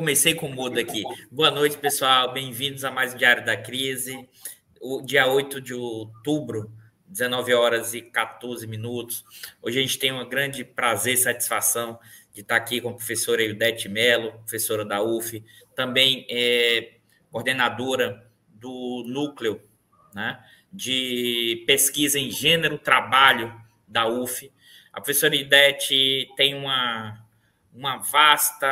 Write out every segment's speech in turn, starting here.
Comecei com o mudo aqui. Boa noite, pessoal. Bem-vindos a mais um Diário da Crise. O dia 8 de outubro, 19 horas e 14 minutos. Hoje a gente tem um grande prazer e satisfação de estar aqui com a professora Eudete Mello, professora da UF, também é, coordenadora do núcleo né, de pesquisa em gênero trabalho da UF. A professora Idete tem uma, uma vasta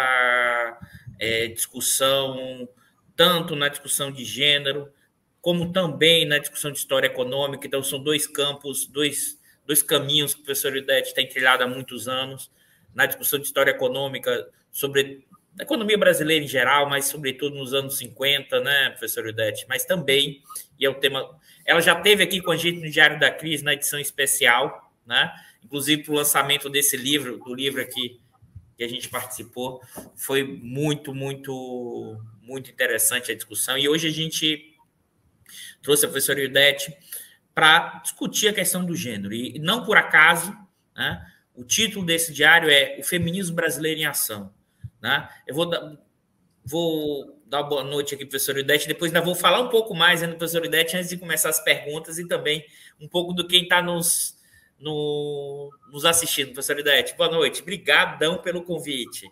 é, discussão, tanto na discussão de gênero, como também na discussão de história econômica. Então, são dois campos, dois, dois caminhos que a professora Idete tem trilhado há muitos anos. Na discussão de história econômica, sobre a economia brasileira em geral, mas sobretudo nos anos 50, né, professora Idete? Mas também, e é o tema. Ela já teve aqui com a gente no Diário da Crise, na edição especial, né? Inclusive para o lançamento desse livro, do livro aqui que a gente participou. Foi muito, muito, muito interessante a discussão. E hoje a gente trouxe a professora Ildete para discutir a questão do gênero. E não por acaso, né, o título desse diário é O Feminismo Brasileiro em Ação. Né? Eu vou dar, vou dar boa noite aqui, professor Idete, depois ainda vou falar um pouco mais né, do professor Idete antes de começar as perguntas e também um pouco do quem está nos, no, nos assistindo, professor Idete. Boa noite, obrigadão pelo convite.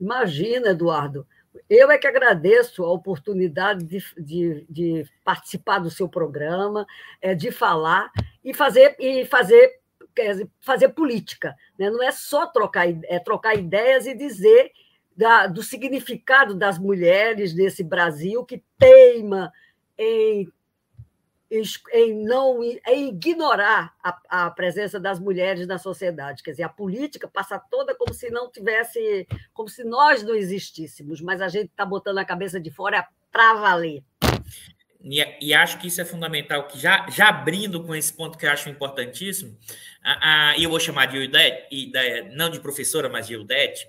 Imagina, Eduardo, eu é que agradeço a oportunidade de, de, de participar do seu programa, é, de falar e fazer, e fazer, fazer política. Né? Não é só trocar, é trocar ideias e dizer da, do significado das mulheres nesse Brasil que teima em em não em ignorar a, a, presença das mulheres na sociedade. Quer dizer, a política passa toda como se não tivesse, como se nós não existíssemos, mas a gente está botando a cabeça de fora para valer. E, e, acho que isso é fundamental, que já, já abrindo com esse ponto que eu acho importantíssimo, e eu vou chamar de Ildete, não de professora, mas de Ildete,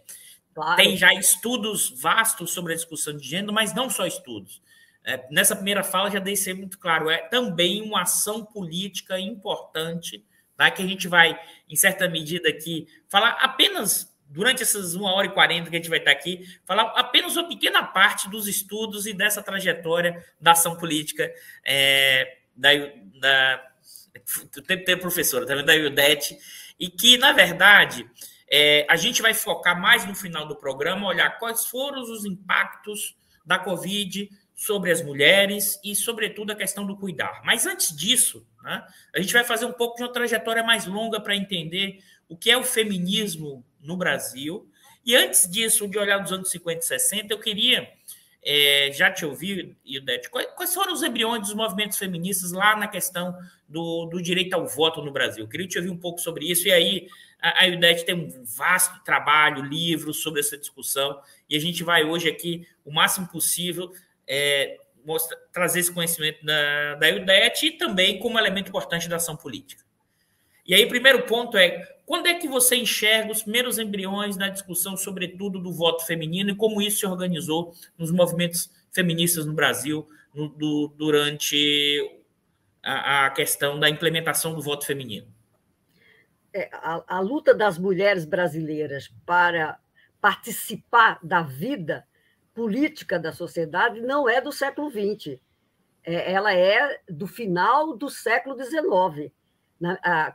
claro. tem já estudos vastos sobre a discussão de gênero, mas não só estudos. É, nessa primeira fala já dei ser muito claro, é também uma ação política importante, tá? que a gente vai, em certa medida aqui, falar apenas, durante essas uma hora e quarenta que a gente vai estar aqui, falar apenas uma pequena parte dos estudos e dessa trajetória da ação política é, da, da o tempo tem professora, também tá da Iudete, e que, na verdade, é, a gente vai focar mais no final do programa, olhar quais foram os impactos da Covid sobre as mulheres e, sobretudo, a questão do cuidar. Mas antes disso, né, a gente vai fazer um pouco de uma trajetória mais longa para entender o que é o feminismo no Brasil. E antes disso, de olhar dos anos 50 e 60, eu queria é, já te ouvir, Ildete, quais, foram os embriões dos movimentos feministas lá na questão do, do, direito ao voto no Brasil? Eu queria te ouvir um pouco sobre isso, e aí a, a Ildete tem um vasto trabalho, livros sobre essa discussão, e a gente vai hoje aqui, o máximo possível, é, mostra, trazer esse conhecimento da, da IUDET e também como elemento importante da ação política. E aí, primeiro ponto é quando é que você enxerga os primeiros embriões na discussão, sobretudo, do voto feminino e como isso se organizou nos movimentos feministas no Brasil no, do, durante a, a, questão da implementação do voto feminino? É, a, a luta das mulheres brasileiras para participar da vida política da sociedade não é do século XX, é, ela é do final do século XIX.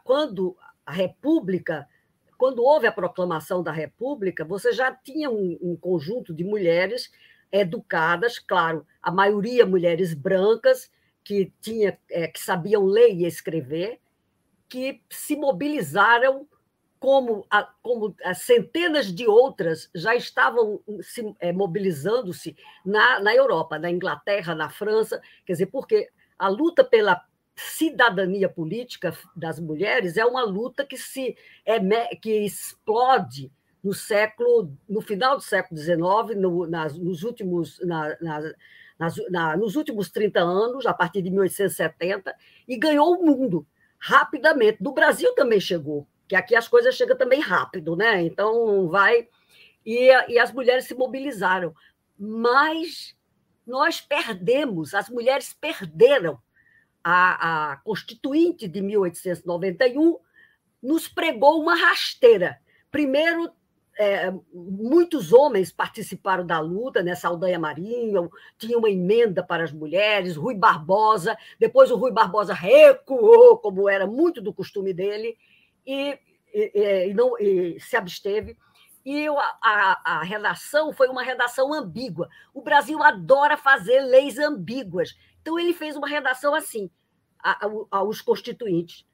Quando a República, quando houve a proclamação da República, você já tinha um, um conjunto de mulheres educadas, claro, a maioria mulheres brancas que tinha, é, que sabiam ler e escrever, que se mobilizaram como, como centenas de outras já estavam se é, mobilizando-se na, na Europa, na Inglaterra, na França, quer dizer, porque a luta pela cidadania política das mulheres é uma luta que se é, que explode no século no final do século XIX, no, nas, nos últimos na, na, nas, na, nos últimos 30 anos, a partir de 1870, e ganhou o mundo rapidamente. Do Brasil também chegou, que aqui as coisas chegam também rápido, né? Então vai. E, e as mulheres se mobilizaram. Mas nós perdemos, as mulheres perderam. A, a Constituinte de 1891 nos pregou uma rasteira. Primeiro, é, muitos homens participaram da luta, né? Saldanha Marinho, tinha uma emenda para as mulheres, Rui Barbosa, depois o Rui Barbosa recuou, como era muito do costume dele, e, e, e não, e se absteve. E a, a, a, redação foi uma redação ambígua. O Brasil adora fazer leis ambíguas. Então, ele fez uma redação assim, aos constituintes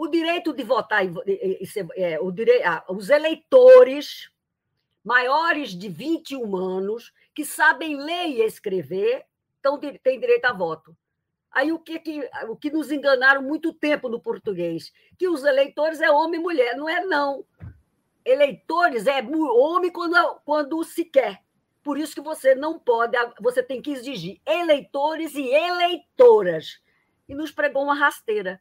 o direito de votar e, e, e, é, o dire... os eleitores maiores de 21 anos que sabem ler e escrever então, têm direito a voto. Aí o que, que, o que nos enganaram muito tempo no português? Que os eleitores é homem e mulher. Não é, não. Eleitores é homem quando, quando se quer. Por isso que você não pode, você tem que exigir eleitores e eleitoras. E nos pregou uma rasteira.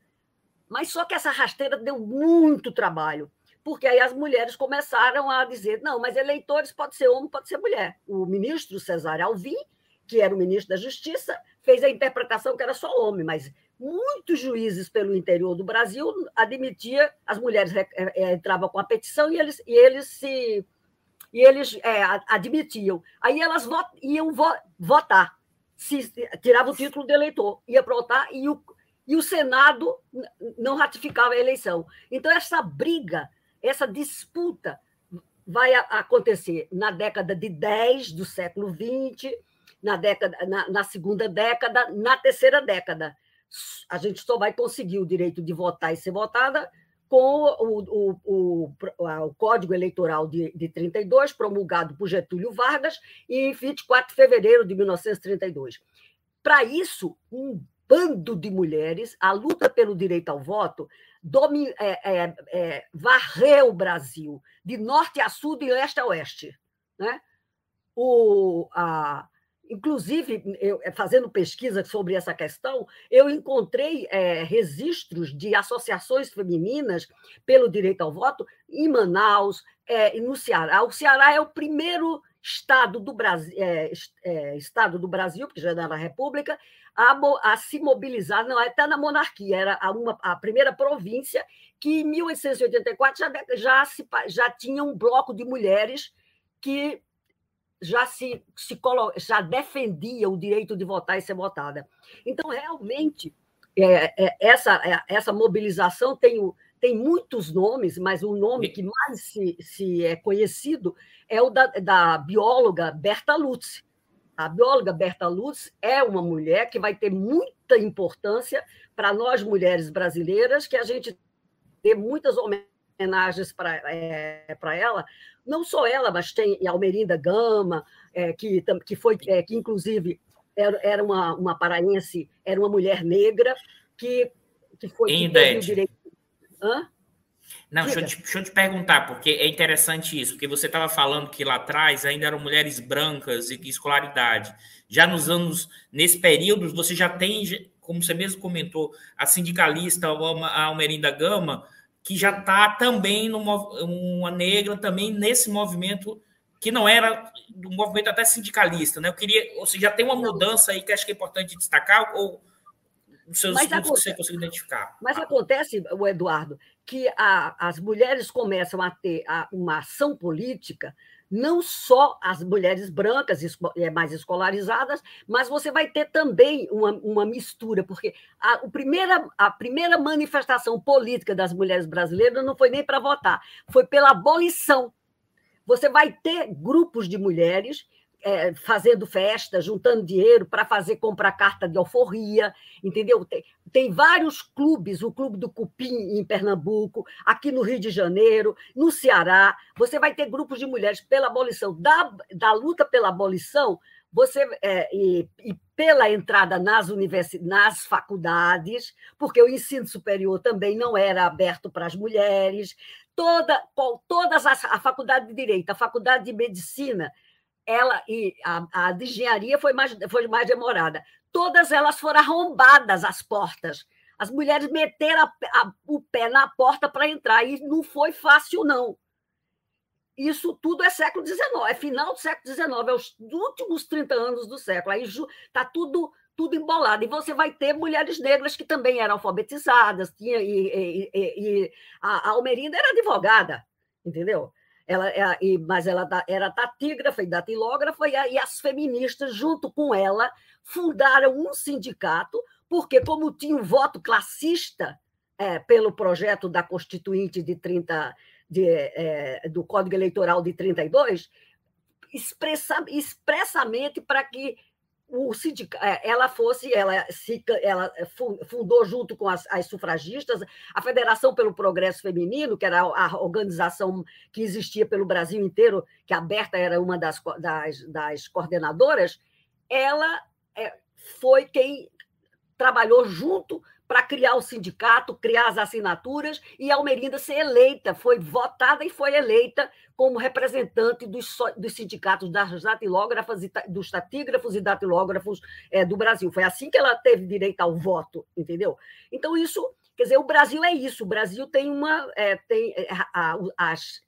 Mas só que essa rasteira deu muito trabalho, porque aí as mulheres começaram a dizer: não, mas eleitores pode ser homem, pode ser mulher. O ministro Cesare Alvim, que era o ministro da Justiça, fez a interpretação que era só homem, mas muitos juízes pelo interior do Brasil admitia as mulheres é, é, entravam com a petição e eles, e eles se e eles é, admitiam. Aí elas vot, iam vo, votar, se tirava o título de eleitor, ia para votar e o, e o Senado não ratificava a eleição. Então, essa briga, essa disputa vai acontecer na década de 10 do século XX, na, década, na, na segunda década, na terceira década. A gente só vai conseguir o direito de votar e ser votada com o, o, o, o, Código Eleitoral de, de 32, promulgado por Getúlio Vargas, em 24 de fevereiro de 1932. Para isso, um bando de mulheres, a luta pelo direito ao voto domi, é, é, é, varreu o Brasil de norte a sul, de leste a oeste. Né? O, a, inclusive, eu, é, fazendo pesquisa sobre essa questão, eu encontrei é, registros de associações femininas pelo direito ao voto em Manaus, é, no Ceará. O Ceará é o primeiro estado do Brasil, é, é, estado do Brasil, porque já era na República, a, a se mobilizar, não, até na monarquia, era a, uma, a primeira província que, em 1884, já, já, se, já tinha um bloco de mulheres que já se, se já defendia o direito de votar e ser votada. Então, realmente, é, é, essa, é, essa mobilização tem, tem muitos nomes, mas o nome que mais se, se é conhecido é o da, da bióloga Berta Lutz, a bióloga Berta Lutz é uma mulher que vai ter muita importância para nós mulheres brasileiras, que a gente dê muitas homenagens para é, ela, não só ela, mas tem a Almerinda Gama, é, que, que foi, é, que inclusive era, era uma, uma paraense, era uma mulher negra, que, que foi que teve o direito. Hã? Não, deixa eu, te, deixa eu, te, perguntar, porque é interessante isso, porque você estava falando que lá atrás ainda eram mulheres brancas e escolaridade. Já nos anos, nesse período, você já tem, como você mesmo comentou, a sindicalista a Almerinda Gama, que já está também no, uma negra também nesse movimento que não era um movimento até sindicalista, né? Eu queria, ou seja, já tem uma mudança aí que acho que é importante destacar, ou os seus mas estudos acontece, que você conseguiu identificar. Mas acontece, o Eduardo, que a, as mulheres começam a ter a, uma ação política, não só as mulheres brancas é, mais escolarizadas, mas você vai ter também uma, uma mistura, porque a, primeira, a primeira manifestação política das mulheres brasileiras não foi nem para votar, foi pela abolição. Você vai ter grupos de mulheres é, fazendo festa, juntando dinheiro para fazer comprar carta de alforria, entendeu? Tem, tem, vários clubes, o Clube do Cupim em Pernambuco, aqui no Rio de Janeiro, no Ceará. Você vai ter grupos de mulheres pela abolição, da, da luta pela abolição, você é, e, e, pela entrada nas universidades, nas faculdades, porque o ensino superior também não era aberto para as mulheres. Toda, todas as, a faculdade de direito, a faculdade de medicina, ela e a, a de engenharia foi mais, foi mais demorada. Todas elas foram arrombadas as portas. As mulheres meteram a, a, o pé na porta para entrar e não foi fácil, não. Isso tudo é século XIX, é final do século XIX, é os últimos 30 anos do século. Aí está tudo tudo embolado. E você vai ter mulheres negras que também eram alfabetizadas, tinha, e, e, e, e a Almerinda era advogada, entendeu? Ela, ela, mas ela era tatígrafa e datilógrafa, e, e as feministas, junto com ela, fundaram um sindicato, porque, como tinha um voto classista é, pelo projeto da Constituinte de 30, de, é, do Código Eleitoral de 32, expressa, expressamente para que o é, ela fosse, ela, se, ela fundou junto com as, as, sufragistas a Federação pelo Progresso Feminino, que era a, organização que existia pelo Brasil inteiro, que a Berta era uma das, das, das coordenadoras, ela é, foi quem trabalhou junto para criar o sindicato, criar as assinaturas, e Almerinda ser eleita, foi votada e foi eleita como representante dos, dos sindicatos das datilógrafas e dos tatígrafos e datilógrafos é, do Brasil. Foi assim que ela teve direito ao voto, entendeu? Então, isso, quer dizer, o Brasil é isso, o Brasil tem uma. É, tem é, a, a, as,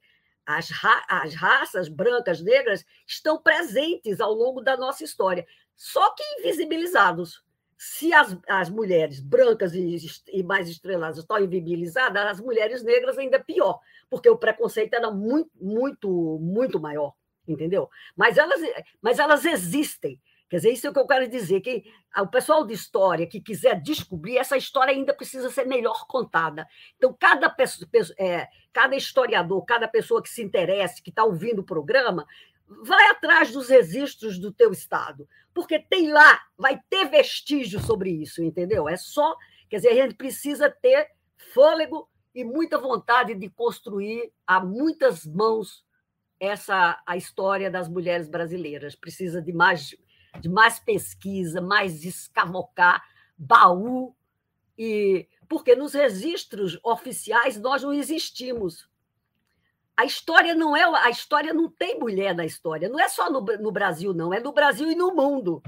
as, ra as raças brancas, negras, estão presentes ao longo da nossa história, só que invisibilizados se as, as mulheres brancas e, e, mais estreladas estão invisibilizadas, as mulheres negras ainda é pior, porque o preconceito era muito, muito, muito maior, entendeu? Mas elas, mas elas existem. Quer dizer, isso é o que eu quero dizer, que o pessoal de história que quiser descobrir, essa história ainda precisa ser melhor contada. Então, cada, pessoa, é, cada historiador, cada pessoa que se interesse, que está ouvindo o programa, vai atrás dos registros do teu estado, porque tem lá, vai ter vestígio sobre isso, entendeu? É só, quer dizer, a gente precisa ter fôlego e muita vontade de construir a muitas mãos essa a história das mulheres brasileiras. Precisa de mais de mais pesquisa, mais escavocar baú e porque nos registros oficiais nós não existimos a história não é a história não tem mulher na história. Não é só no, no, Brasil não. É no Brasil e no mundo.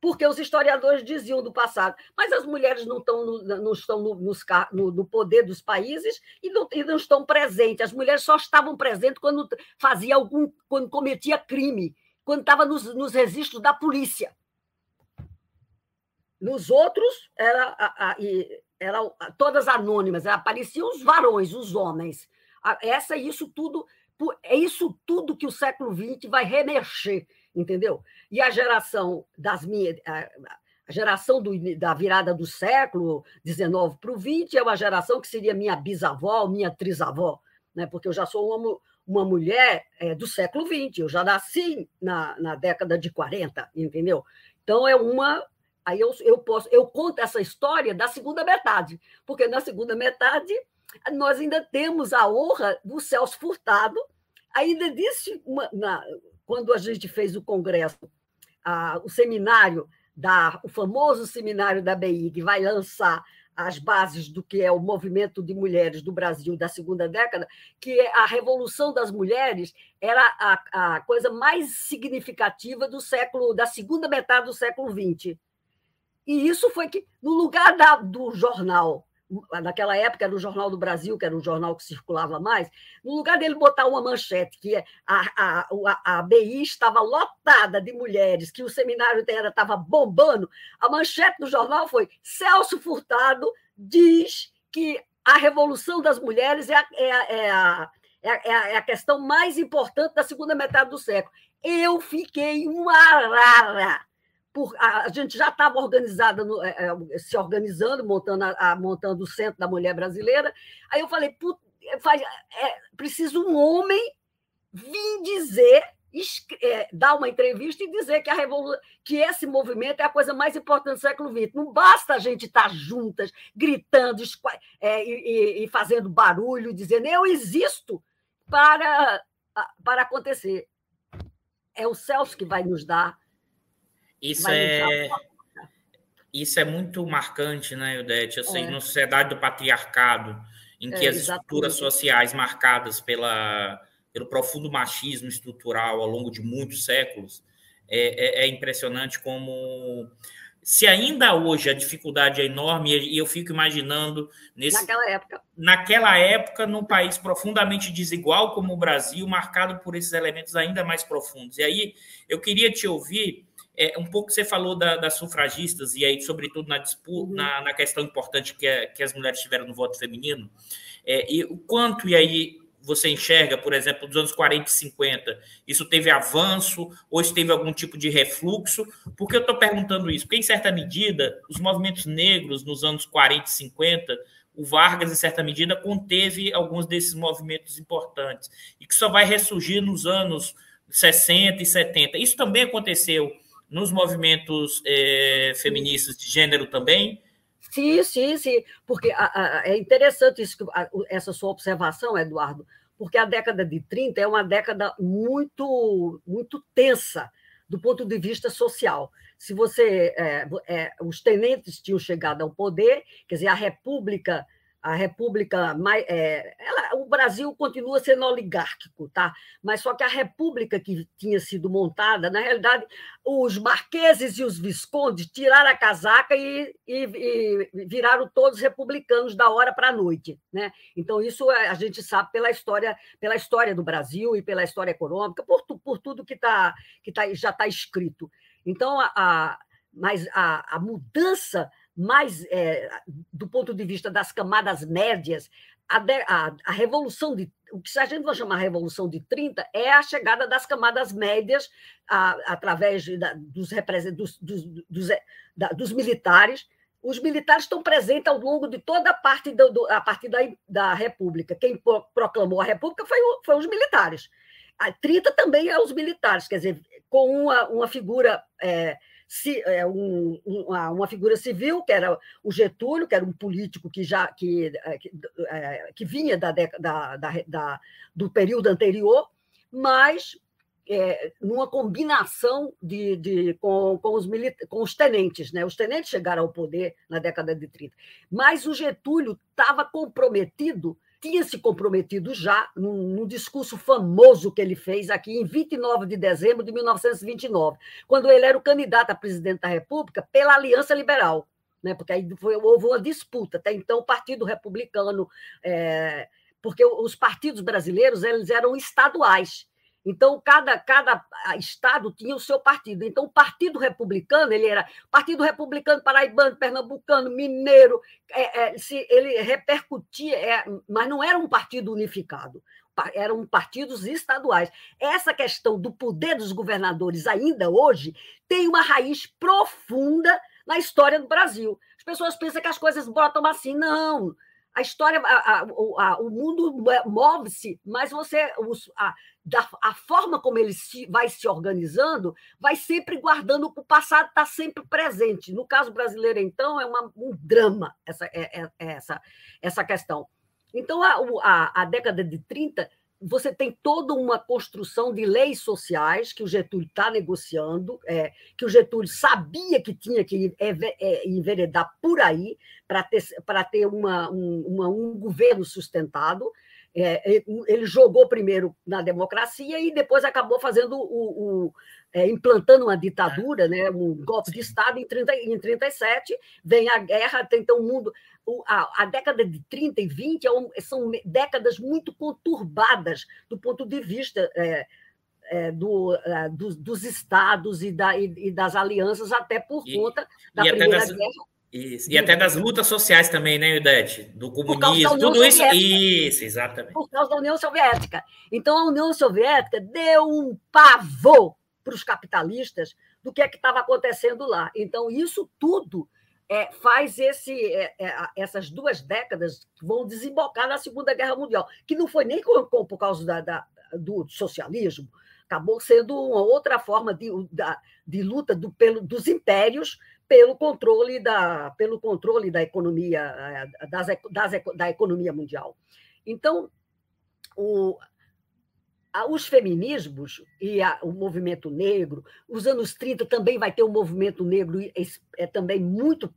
Porque os historiadores diziam do passado. Mas as mulheres não estão no, não estão no, no, no, poder dos países e não, e não estão presentes. As mulheres só estavam presentes quando fazia algum quando cometia crime. Quando estava nos, nos registros da polícia. Nos outros era, a, a, era todas anônimas. Apareciam os varões os homens essa isso tudo é isso tudo que o século XX vai remexer, entendeu? E a geração das minhas a geração do, da virada do século XIX para o XX é uma geração que seria minha bisavó, minha trisavó, né? porque eu já sou uma, uma mulher é, do século XX, eu já nasci na, na década de 40, entendeu? Então é uma. Aí eu, eu posso, eu conto essa história da segunda metade, porque na segunda metade nós ainda temos a honra do Celso Furtado, ainda disse, uma, na, quando a gente fez o congresso, a, o seminário, da, o famoso seminário da BI, que vai lançar as bases do que é o movimento de mulheres do Brasil da segunda década, que é a revolução das mulheres era a, a coisa mais significativa do século, da segunda metade do século XX. E isso foi que, no lugar da, do jornal naquela época era o Jornal do Brasil, que era um jornal que circulava mais, no lugar dele botar uma manchete que a, a, a, a BI estava lotada de mulheres, que o seminário dela estava bombando, a manchete do jornal foi Celso Furtado diz que a revolução das mulheres é a, é a, é a, é a, é a questão mais importante da segunda metade do século. Eu fiquei uma arara por, a, gente já estava organizada, no, é, é, se organizando, montando, a, a, montando o Centro da Mulher Brasileira. Aí eu falei, faz, é, preciso um homem vir dizer, é, dar uma entrevista e dizer que, a que esse movimento é a coisa mais importante do século XX. Não basta a gente estar juntas, gritando é, e, e, fazendo barulho, dizendo eu existo para, para acontecer. É o Celso que vai nos dar isso é isso é muito marcante, né, Eudete? Assim, é. na sociedade do patriarcado, em que é, as estruturas sociais marcadas pela, pelo profundo machismo estrutural ao longo de muitos séculos, é, é, é impressionante como se ainda hoje a dificuldade é enorme, e eu fico imaginando nesse, naquela época, naquela época, num país profundamente desigual como o Brasil, marcado por esses elementos ainda mais profundos. E aí eu queria te ouvir é, um pouco você falou da, das sufragistas, e aí, sobretudo, na, disputa, uhum. na, na, questão importante que, é, que as mulheres tiveram no voto feminino, é, e o quanto, e aí você enxerga, por exemplo, dos anos 40 e 50? Isso teve avanço ou isso teve algum tipo de refluxo? Por que eu estou perguntando isso? Porque, em certa medida, os movimentos negros nos anos 40 e 50, o Vargas, em certa medida, conteve alguns desses movimentos importantes e que só vai ressurgir nos anos 60 e 70. Isso também aconteceu nos movimentos é, feministas de gênero também? Sim, sim, sim. Porque a, a, é interessante isso, a, essa sua observação, Eduardo, porque a década de 30 é uma década muito, muito tensa do ponto de vista social. Se você. É, é, os tenentes tinham chegado ao poder, quer dizer, a República a República. É, ela, o Brasil continua sendo oligárquico, tá? mas só que a República que tinha sido montada, na realidade, os marqueses e os viscondes tiraram a casaca e, e, e viraram todos republicanos da hora para a noite. Né? Então, isso a gente sabe pela história, pela história do Brasil e pela história econômica, por, por tudo que, tá, que tá, já está escrito. Então, a, a mas a, a mudança mais é, do ponto de vista das camadas médias, a, a, a, revolução de o que a gente vai chamar revolução de 30 é a chegada das camadas médias a, através da, dos, dos, dos, dos, é, da, dos, militares. Os militares estão presentes ao longo de toda a parte do, do, a partir da, da República. Quem proclamou a República foi, foi os militares. A 30 também é os militares, quer dizer, com uma, uma figura é, é, um, uma, uma, figura civil, que era o Getúlio, que era um político que já que, é, que, é, que vinha da, da, da, da, do período anterior, mas é, numa combinação de, de, com, com, os com os tenentes. Né? Os tenentes chegaram ao poder na década de 30. Mas o Getúlio estava comprometido tinha se comprometido já num, num, discurso famoso que ele fez aqui em 29 de dezembro de 1929, quando ele era o candidato a presidente da República pela Aliança Liberal, né? porque aí foi, houve uma disputa. Até então, o Partido Republicano, é, porque os partidos brasileiros eles eram estaduais. Então, cada, cada estado tinha o seu partido. Então, o Partido Republicano, ele era Partido Republicano Paraibano, Pernambucano, Mineiro, é, é, se, ele repercutia, é, mas não era um partido unificado, eram partidos estaduais. Essa questão do poder dos governadores, ainda hoje, tem uma raiz profunda na história do Brasil. As pessoas pensam que as coisas botam assim, não a história, a, a, a, o mundo move-se, mas você, os, da, a forma como ele se, vai se organizando, vai sempre guardando o passado, está sempre presente. No caso brasileiro, então, é uma, um drama essa, é, é, é essa, essa questão. Então, a, a, a década de 30 você tem toda uma construção de leis sociais que o Getúlio está negociando, é, que o Getúlio sabia que tinha que é, enveredar por aí para ter, ter uma, um, uma, um governo sustentado. É, ele jogou primeiro na democracia e depois acabou fazendo o, o é, implantando uma ditadura, né, um golpe de Estado em, 30, em 37, vem a guerra, tem então o mundo a, a, década de 30 e 20 é um, são décadas muito conturbadas do ponto de vista é, é, do, é, do, dos estados e, da, e, e, das alianças, até por e, conta da Primeira das, Guerra. Isso. E até das lutas sociais também, né, Idete? Do comunismo, tudo isso. Isso, exatamente. Por causa da União Soviética. Então, a União Soviética deu um pavor para os capitalistas do que é que estava acontecendo lá. Então, isso tudo é, faz esse, é, é, essas duas décadas que vão desembocar na Segunda Guerra Mundial, que não foi nem com, com, por causa da, da, do socialismo, acabou sendo uma outra forma de, da, de luta do, pelo, dos impérios pelo controle da, pelo controle da economia é, das, das, da economia mundial. Então, o, os feminismos e a, o movimento negro, os anos 30 também vai ter um movimento negro é, é também muito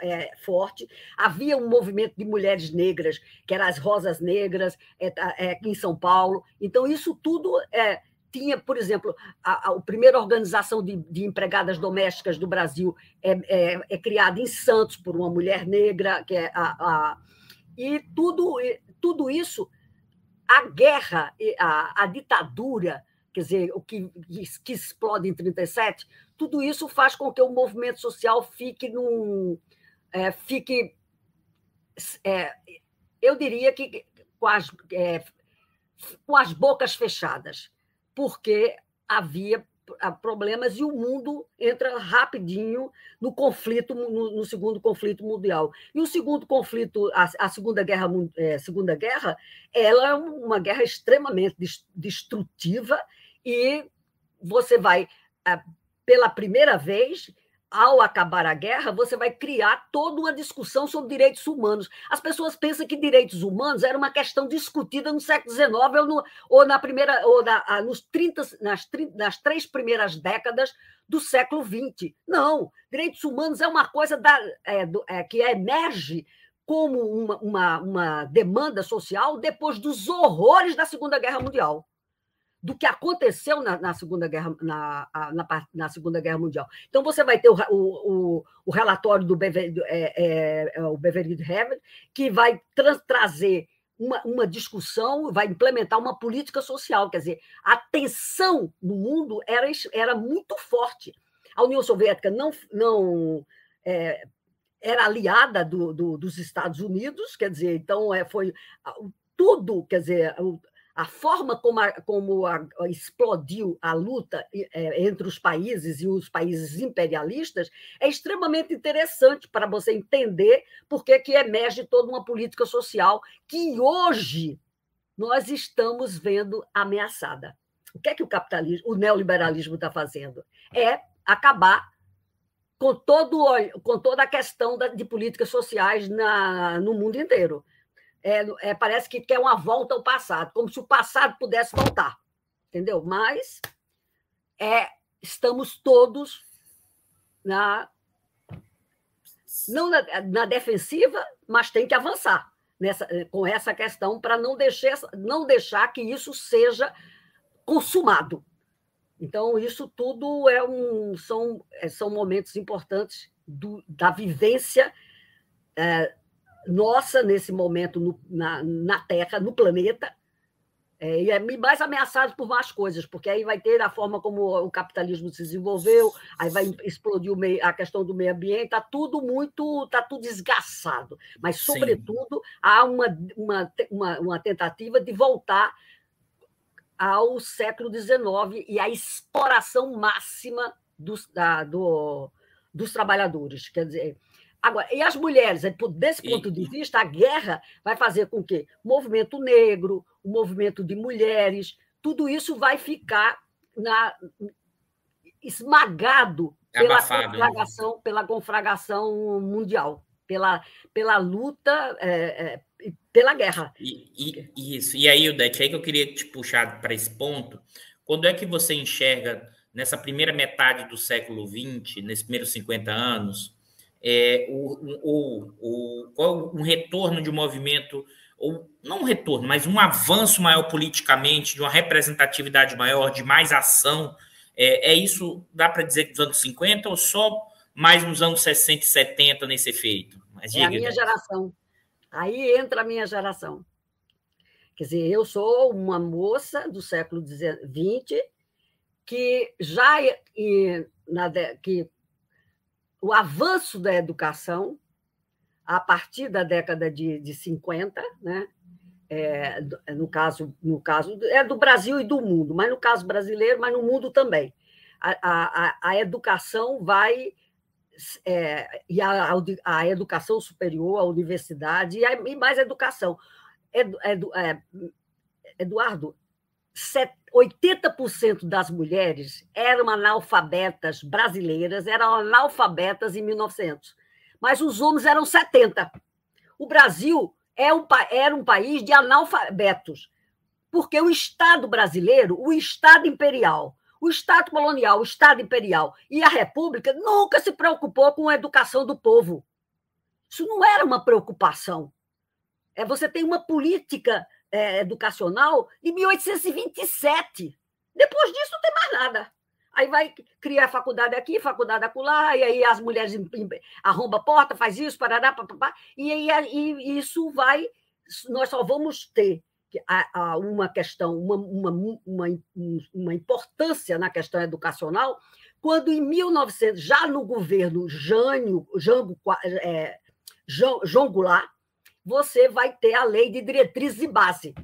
é, forte. Havia um movimento de mulheres negras, que eram as Rosas Negras, é, é, aqui em São Paulo. Então, isso tudo é, tinha, por exemplo, a, a, a primeira organização de, de, empregadas domésticas do Brasil é, é, é, criada em Santos por uma mulher negra, que é a, a e tudo, tudo isso a guerra, a, a ditadura, quer dizer, o que, que explode em 37, tudo isso faz com que o movimento social fique num. É, fique. É, eu diria que quase, é, com as bocas fechadas, porque havia problemas e o mundo entra rapidinho no conflito, no, no segundo conflito mundial. E o segundo conflito, a, a Segunda Guerra, é, Segunda Guerra, ela é uma guerra extremamente destrutiva e você vai, pela primeira vez, ao acabar a guerra, você vai criar toda uma discussão sobre direitos humanos. As pessoas pensam que direitos humanos era uma questão discutida no século XIX ou, no, ou na primeira, ou na, nos 30, nas, nas três primeiras décadas do século XX. Não, direitos humanos é uma coisa da, é, do, é, que emerge como uma, uma, uma demanda social depois dos horrores da Segunda Guerra Mundial do que aconteceu na, na Segunda Guerra na, na, na, Segunda Guerra Mundial. Então você vai ter o, o, o relatório do Beverly, é, é, é, o Beverly Haven, que vai tra trazer uma, uma discussão, vai implementar uma política social. Quer dizer, a tensão no mundo era, era muito forte. A União Soviética não, não é, era aliada do, do, dos Estados Unidos, quer dizer, então é, foi tudo, quer dizer, a forma como, a, como a, a explodiu a luta é, entre os países e os países imperialistas é extremamente interessante para você entender por que, que emerge toda uma política social que hoje nós estamos vendo ameaçada. O que é que o capitalismo, o neoliberalismo está fazendo? É acabar com, todo, com toda a questão de políticas sociais na, no mundo inteiro é, é, parece que quer uma volta ao passado, como se o passado pudesse voltar, entendeu? Mas é, estamos todos na não na, na defensiva, mas tem que avançar nessa, com essa questão para não deixar, não deixar que isso seja consumado. Então, isso tudo é um, são, é, são momentos importantes do, da vivência é, nossa nesse momento no, na, na Terra, no planeta, é, e é mais ameaçado por mais coisas, porque aí vai ter a forma como o capitalismo se desenvolveu, aí vai explodir meio, a questão do meio ambiente, está tudo muito, está tudo desgaçado. Mas, sobretudo, Sim. há uma, uma, uma, uma tentativa de voltar ao século XIX e à exploração máxima dos, da, do, dos trabalhadores. Quer dizer, Agora, e as mulheres, desse ponto de vista, a guerra vai fazer com que o movimento negro, o movimento de mulheres, tudo isso vai ficar na, esmagado pela Abafado, né? conflagração, pela conflagração mundial, pela, pela luta, é, é, pela guerra. E, e, isso. E aí, Odete, aí que eu queria te puxar para esse ponto. Quando é que você enxerga, nessa primeira metade do século XX, nesses primeiros 50 anos, é, o, o, o, qual um retorno de um movimento, ou não um retorno, mas um avanço maior politicamente, de uma representatividade maior, de mais ação. É, é isso, dá para dizer que dos anos 50 ou só mais nos anos 60 e 70 nesse efeito? Mas, é a minha geração. Aí entra a minha geração. Quer dizer, eu sou uma moça do século XX que já que o avanço da educação a partir da década de, de 50, né? É, no caso no caso é do Brasil e do mundo, mas no caso brasileiro, mas no mundo também. A, a, a educação vai é, e a, a, educação superior, a universidade e, a, e mais educação. Edu, edu, é, Eduardo, 80% das mulheres eram analfabetas brasileiras, eram analfabetas em 1900, mas os homens eram 70%. O Brasil é um, era um país de analfabetos, porque o Estado brasileiro, o Estado imperial, o Estado colonial, o Estado imperial e a República nunca se preocupou com a educação do povo. Isso não era uma preocupação. É, você tem uma política é, educacional de 1827. Depois disso, não tem mais nada. Aí vai criar faculdade aqui, faculdade acolá, e aí as mulheres arromba a porta, faz isso, parará, papapá, e aí e isso vai. Nós só vamos ter uma questão, uma, uma, uma, uma importância na questão educacional, quando em 1900, já no governo Jânio, Jango, é, João Goulart, você vai ter a lei de diretrizes e base.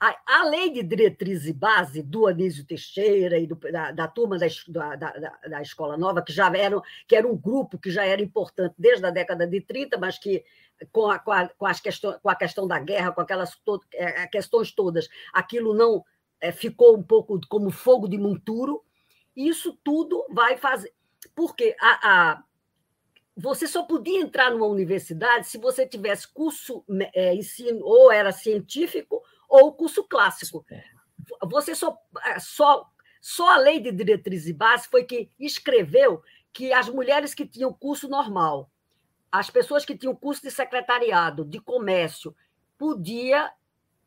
a, a lei de diretriz e base do Anísio Teixeira e do, da, da, turma da, da, da, Escola Nova, que já eram, que era um grupo que já era importante desde a década de 30, mas que com a, com a, com as questões, com a questão da guerra, com aquelas to, é, questões todas, aquilo não é, ficou um pouco como fogo de monturo. Isso tudo vai fazer. Porque a, a você só podia entrar numa universidade se você tivesse curso é, ensino, ou era científico, ou curso clássico. É. Você só, é, só, só a lei de diretriz e base foi que escreveu que as mulheres que tinham curso normal, as pessoas que tinham curso de secretariado, de comércio, podia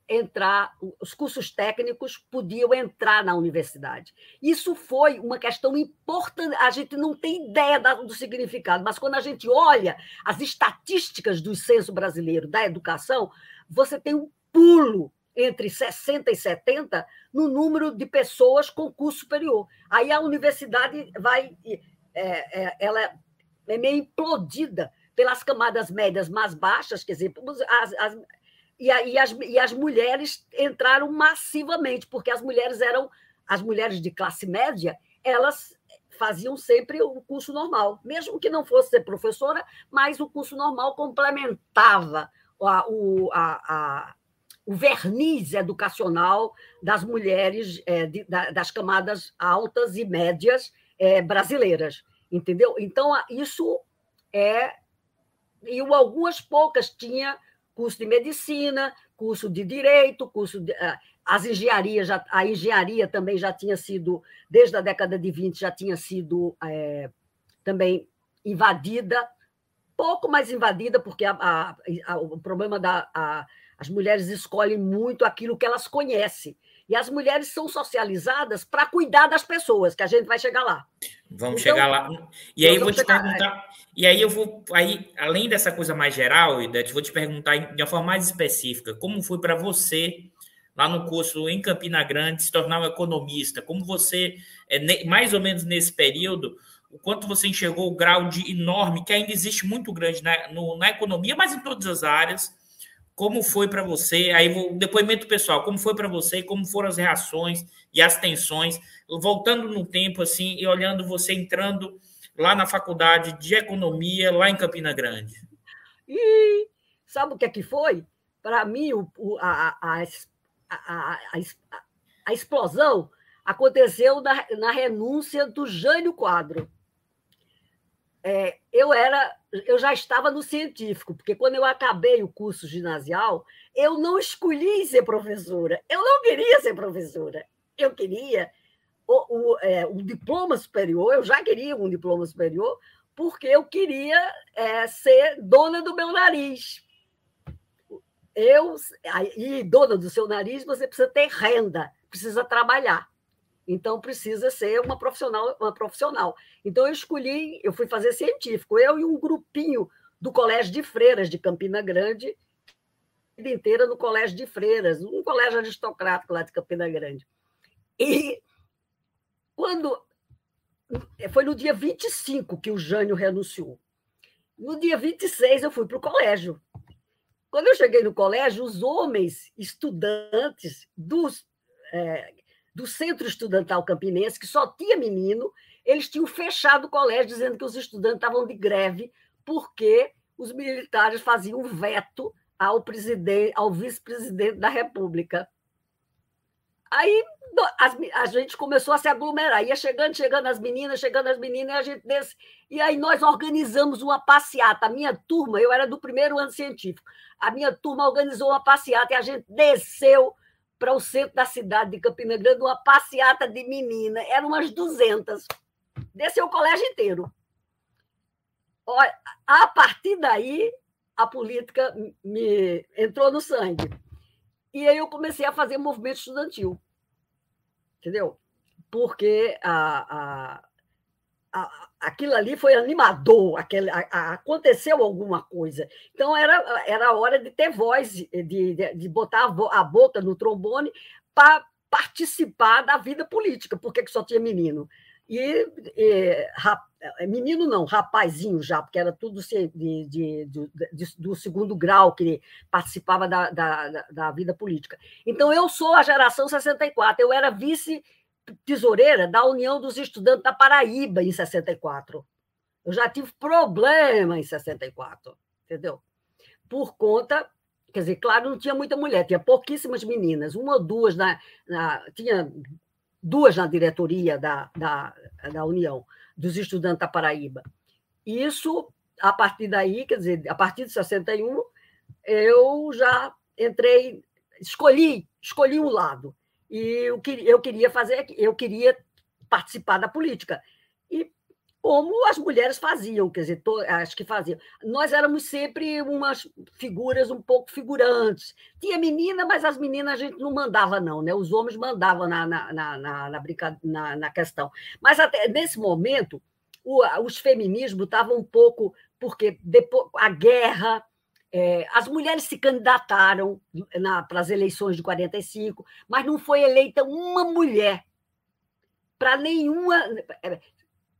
entrar, os cursos técnicos podiam entrar na universidade. Isso foi uma questão importante, a gente não tem ideia do significado, mas quando a gente olha as estatísticas do censo brasileiro da educação, você tem um pulo entre 60 e 70 no número de pessoas com curso superior. Aí a universidade vai, é, é, ela é meio implodida pelas camadas médias mais baixas, quer dizer, as, as, e, e, as, e as mulheres entraram massivamente, porque as mulheres eram, as mulheres de classe média, elas faziam sempre o curso normal, mesmo que não fosse ser professora, mas o curso normal complementava a, o, a, a, o verniz educacional das mulheres é, de, das camadas altas e médias é, brasileiras, entendeu? Então, isso é. E algumas poucas tinha curso de medicina, curso de direito, curso de, eh, as engenharias, já, a engenharia também já tinha sido, desde a década de 20, já tinha sido é, também invadida, pouco mais invadida, porque a, a, a, o problema da. as mulheres escolhem muito aquilo que elas conhecem. E as mulheres são socializadas para cuidar das pessoas, que a gente vai chegar lá. Vamos então, chegar lá. E aí eu vou te perguntar. E aí eu vou. Aí, além dessa coisa mais geral, Idete, vou te perguntar de uma forma mais específica: como foi para você, lá no curso em Campina Grande, se tornar um economista? Como você, é, mais ou menos nesse período, o quanto você enxergou o grau de enorme, que ainda existe muito grande na, no, na economia, mas em todas as áreas, como foi para você? Aí o depoimento pessoal, como foi para você? Como foram as reações e as tensões? Voltando no tempo assim e olhando você entrando lá na faculdade de economia lá em Campina Grande. E sabe o que é que foi? Para mim, o, a, a, a, a, explosão aconteceu na, na renúncia do Jânio Quadro é, eu era, eu já estava no científico, porque quando eu acabei o curso ginasial, eu não escolhi ser professora. Eu não queria ser professora. Eu queria o, o, é, diploma superior, eu já queria um diploma superior, porque eu queria é, ser dona do meu nariz. Eu, e dona do seu nariz, você precisa ter renda, precisa trabalhar. Então precisa ser uma profissional, uma profissional. Então eu escolhi, eu fui fazer científico, eu e um grupinho do Colégio de Freiras de Campina Grande, vida inteira no Colégio de Freiras, um colégio aristocrático lá de Campina Grande. E quando foi no dia 25 que o Jânio renunciou. No dia 26 eu fui para o colégio. Quando eu cheguei no colégio, os homens estudantes dos é, do Centro Estudantal Campinense, que só tinha menino, eles tinham fechado o colégio dizendo que os estudantes estavam de greve porque os militares faziam veto ao presidente, ao vice-presidente da República. Aí a, gente começou a se aglomerar, ia chegando, chegando as meninas, chegando as meninas, e a gente desse, e aí nós organizamos uma passeata. A minha turma, eu era do primeiro ano científico, a minha turma organizou uma passeata e a gente desceu para o centro da cidade de Campina Grande uma passeata de menina. Eram umas 200. Desceu o colégio inteiro. Olha, a partir daí, a política me entrou no sangue. E aí eu comecei a fazer movimento estudantil. Entendeu? Porque a, a, a aquilo ali foi animador, aquele, a, a, aconteceu alguma coisa. Então, era, era hora de ter voz, de, de, de botar a, a boca no trombone para participar da vida política, porque que só tinha menino. E, e rap, menino não, rapazinho já, porque era tudo de, do segundo grau que participava da, da, da vida política. Então, eu sou a geração 64, eu era vice-tesoureira da União dos Estudantes da Paraíba em 64. Eu já tive problema em 64, entendeu? Por conta Quer dizer, claro, não tinha muita mulher, tinha pouquíssimas meninas, uma ou duas na, na tinha duas na diretoria da, da, da União dos Estudantes da Paraíba. Isso, a partir daí, quer dizer, a partir de 61, eu já entrei, escolhi, escolhi um lado. E eu, eu queria fazer, eu queria participar da política como as mulheres faziam, quer dizer, to, acho que faziam. Nós éramos sempre umas figuras um pouco figurantes. Tinha menina, mas as meninas a gente não mandava, não, né? Os homens mandavam na, na, na, na, na, na, na questão. Mas até nesse momento, o, os feminismos estavam um pouco, porque depois a guerra. É, as mulheres se candidataram para as eleições de 45, mas não foi eleita uma mulher para nenhuma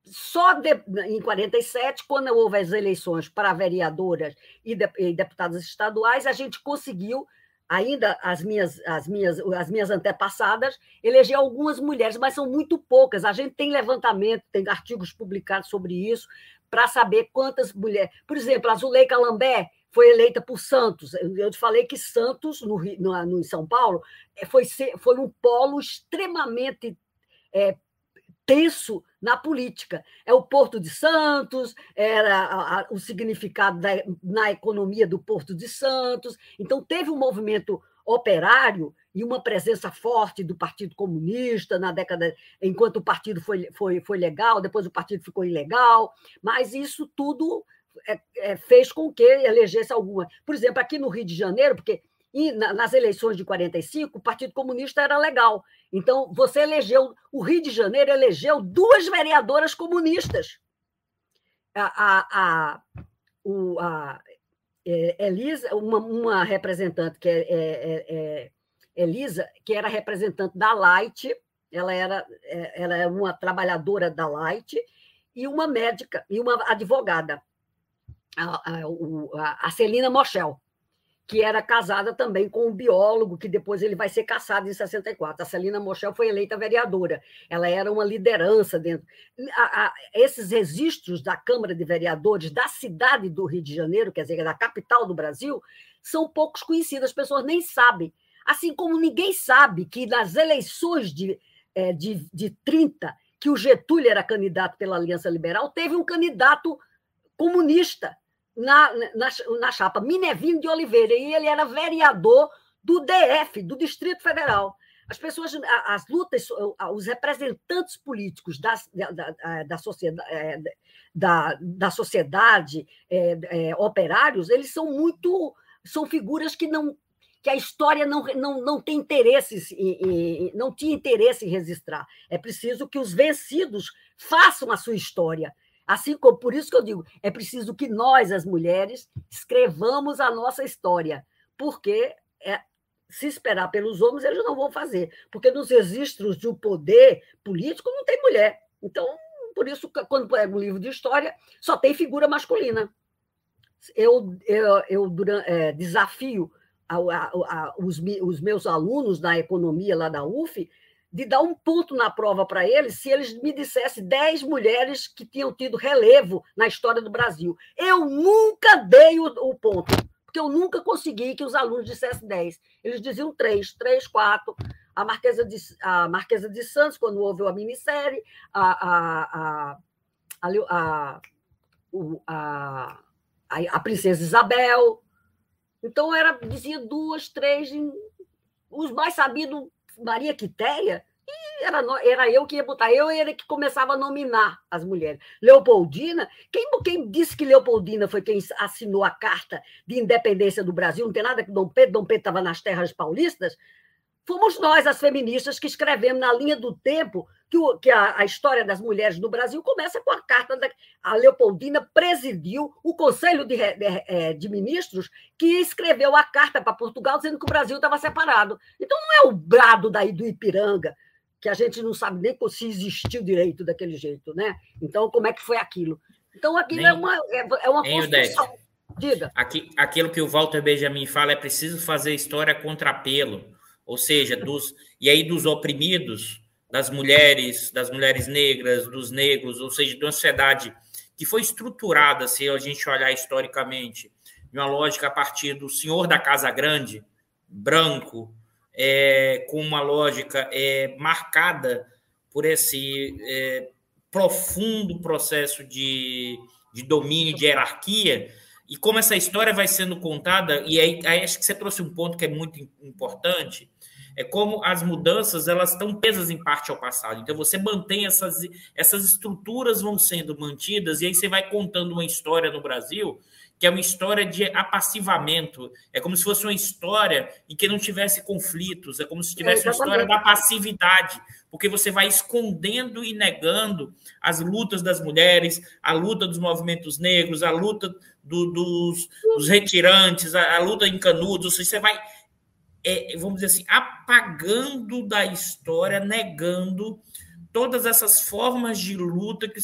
só de, em 47, quando houve as eleições para vereadoras e, de, e deputadas estaduais, a gente conseguiu ainda as minhas, as minhas, as minhas antepassadas, eleger algumas mulheres, mas são muito poucas. A gente tem levantamento, tem artigos publicados sobre isso, para saber quantas mulheres. Por exemplo, a Zuleika Lambert foi eleita por Santos. Eu te falei que Santos, no, no, no São Paulo, é, foi, foi um polo extremamente é, tenso na política. É o Porto de Santos, era a, a, o significado da, na economia do Porto de Santos. Então, teve um movimento operário e uma presença forte do Partido Comunista na década, enquanto o partido foi, foi, foi legal, depois o partido ficou ilegal, mas isso tudo é, é, fez com que elegesse alguma. Por exemplo, aqui no Rio de Janeiro, porque e nas eleições de 45, o Partido Comunista era legal. Então, você elegeu, o Rio de Janeiro elegeu duas vereadoras comunistas. A, a, a, o, a é, Elisa, uma, uma, representante que é, é, é, é, Elisa, que era representante da Light, ela era, é, ela é uma trabalhadora da Light, e uma médica, e uma advogada, a, a, a Celina Moschel que era casada também com um biólogo, que depois ele vai ser caçado em 64. A Celina Mochel foi eleita vereadora. Ela era uma liderança dentro. A, a, esses registros da Câmara de Vereadores da cidade do Rio de Janeiro, quer dizer, da capital do Brasil, são poucos conhecidos, as pessoas nem sabem. Assim como ninguém sabe que nas eleições de, é, de, de 30, que o Getúlio era candidato pela Aliança Liberal, teve um candidato comunista na, na, na chapa Minervino de Oliveira, e ele era vereador do DF, do Distrito Federal. As pessoas, as lutas, os representantes políticos da, da, da sociedade, é, da, da sociedade é, é, operários, eles são muito. são figuras que não que a história não, não, não tem interesse, não tinha interesse em registrar. É preciso que os vencidos façam a sua história Assim como por isso que eu digo, é preciso que nós, as mulheres, escrevamos a nossa história, porque é, se esperar pelos homens, eles não vão fazer, porque nos registros de um poder político não tem mulher. Então, por isso, quando pego um livro de história, só tem figura masculina. Eu, eu, eu durante, é, desafio a, a, a, os, os meus alunos na economia lá da UF de dar um ponto na prova para eles se eles me dissessem 10 mulheres que tinham tido relevo na história do Brasil. Eu nunca dei o, o ponto, porque eu nunca consegui que os alunos dissessem 10. Eles diziam 3, 3, 4. A Marquesa de, a Marquesa de Santos, quando houve a minissérie, a, a, a, a, a, a, a Princesa Isabel. Então, era dizia duas, três, os mais sabidos Maria Quitéria, e era, era eu que ia botar, eu era que começava a nominar as mulheres. Leopoldina, quem, quem disse que Leopoldina foi quem assinou a carta de independência do Brasil? Não tem nada que Dom Pedro, Dom Pedro estava nas terras paulistas. Fomos nós, as feministas, que escrevemos na linha do tempo que, o, que a, a, história das mulheres no Brasil começa com a carta da a Leopoldina presidiu o Conselho de, de, é, de Ministros que escreveu a carta para Portugal dizendo que o Brasil estava separado. Então não é o brado daí do Ipiranga que a gente não sabe nem se existiu direito daquele jeito, né? Então, como é que foi aquilo? Então, aquilo nem, é uma, é, é uma construção. Diga. Aqui, aquilo que o Walter Benjamin fala é preciso fazer história contra apelo, ou seja, dos e aí dos oprimidos, das mulheres, das mulheres negras, dos negros, ou seja, de uma sociedade que foi estruturada, se a gente olhar historicamente, de uma lógica a partir do senhor da casa grande, branco, é, com uma lógica é, marcada por esse é, profundo processo de, de domínio, de hierarquia, e como essa história vai sendo contada, e aí, aí, acho que você trouxe um ponto que é muito importante, é como as mudanças elas estão presas em parte ao passado. Então você mantém essas, essas estruturas vão sendo mantidas, e aí você vai contando uma história no Brasil que é uma história de apassivamento. É como se fosse uma história em que não tivesse conflitos, é como se tivesse uma história da passividade, porque você vai escondendo e negando as lutas das mulheres, a luta dos movimentos negros, a luta do, dos, dos, retirantes, a, a, luta em canudos, você vai, é, vamos dizer assim, apagando da história, negando todas essas formas de luta que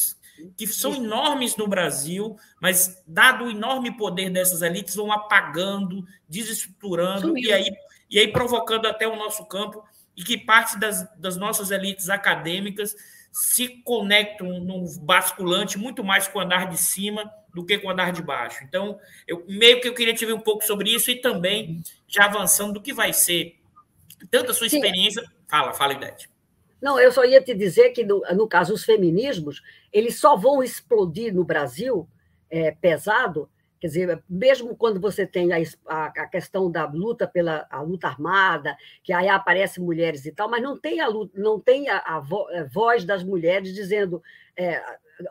que são enormes no Brasil, mas, dado o enorme poder dessas elites, vão apagando, desestruturando e aí, e aí provocando até o nosso campo e que parte das, das nossas elites acadêmicas se conectam num basculante muito mais com o andar de cima do que com o andar de baixo. Então, eu meio que eu queria te ver um pouco sobre isso e também já avançando do que vai ser tanto a sua experiência. Sim. Fala, fala, Idete. Não, eu só ia te dizer que, no, no caso, os feminismos, eles só vão explodir no Brasil é, pesado, quer dizer, mesmo quando você tem a, a, a, questão da luta pela a luta armada, que aí aparecem mulheres e tal, mas não tem a, luta, não tem a, a, é, voz das mulheres dizendo é,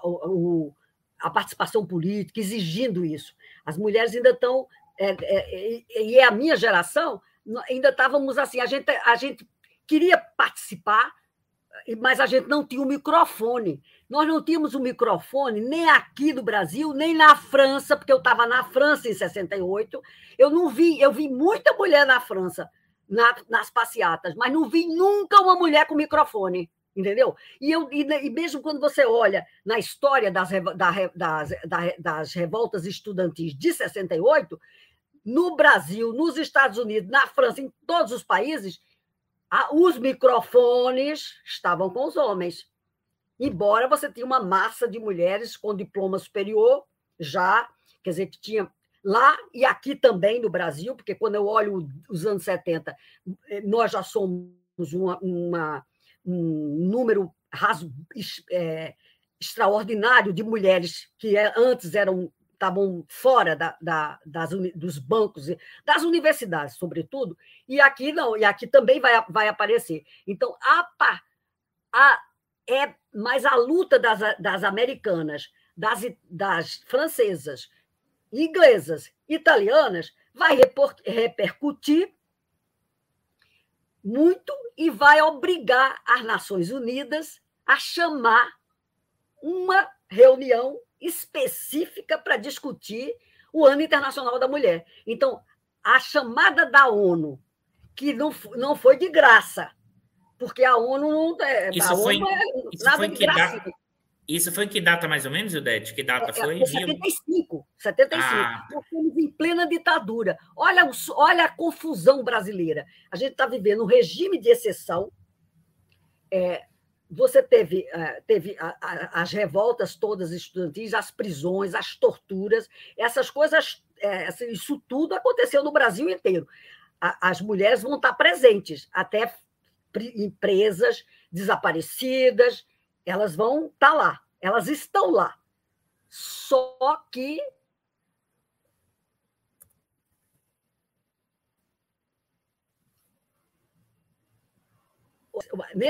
o, a participação política, exigindo isso. As mulheres ainda estão. É, é, e é a minha geração, ainda estávamos assim, a gente, a gente queria participar, mas a gente não tinha o um microfone. Nós não tínhamos o um microfone nem aqui no Brasil, nem na França, porque eu estava na França em 68. Eu não vi, eu vi muita mulher na França, na, nas passeatas, mas não vi nunca uma mulher com microfone, entendeu? E, eu, e, e mesmo quando você olha na história das, da, das, das revoltas estudantis de 68, no Brasil, nos Estados Unidos, na França, em todos os países, os microfones estavam com os homens. Embora você tinha uma massa de mulheres com diploma superior, já, quer dizer, que tinha lá e aqui também no Brasil, porque quando eu olho os anos 70, eh, nós já somos uma, uma um número raso, é, extraordinário de mulheres que é, antes eram estavam fora da, da, das, dos bancos, das universidades, sobretudo, e aqui não, e aqui também vai, vai aparecer. Então, a, a, é mais a luta das, das americanas, das, das francesas, inglesas, italianas, vai repercutir muito e vai obrigar as Nações Unidas a chamar uma reunião específica para discutir o Ano Internacional da Mulher. Então, a chamada da ONU, que não, não foi de graça, porque a ONU não é. Isso foi, ONU é isso nada foi de graça. Data, isso foi que data mais ou menos, Ildete? Que data é, foi? É, 75. 75. Ah. Nós estamos em plena ditadura. Olha, olha a confusão brasileira. A gente está vivendo um regime de exceção. É, você teve, eh, teve as revoltas todas estudantis, as prisões, as torturas, essas coisas, eh, assim, isso tudo aconteceu no Brasil inteiro. As mulheres vão estar presentes, até empresas desaparecidas, elas vão estar lá, elas estão lá. Só que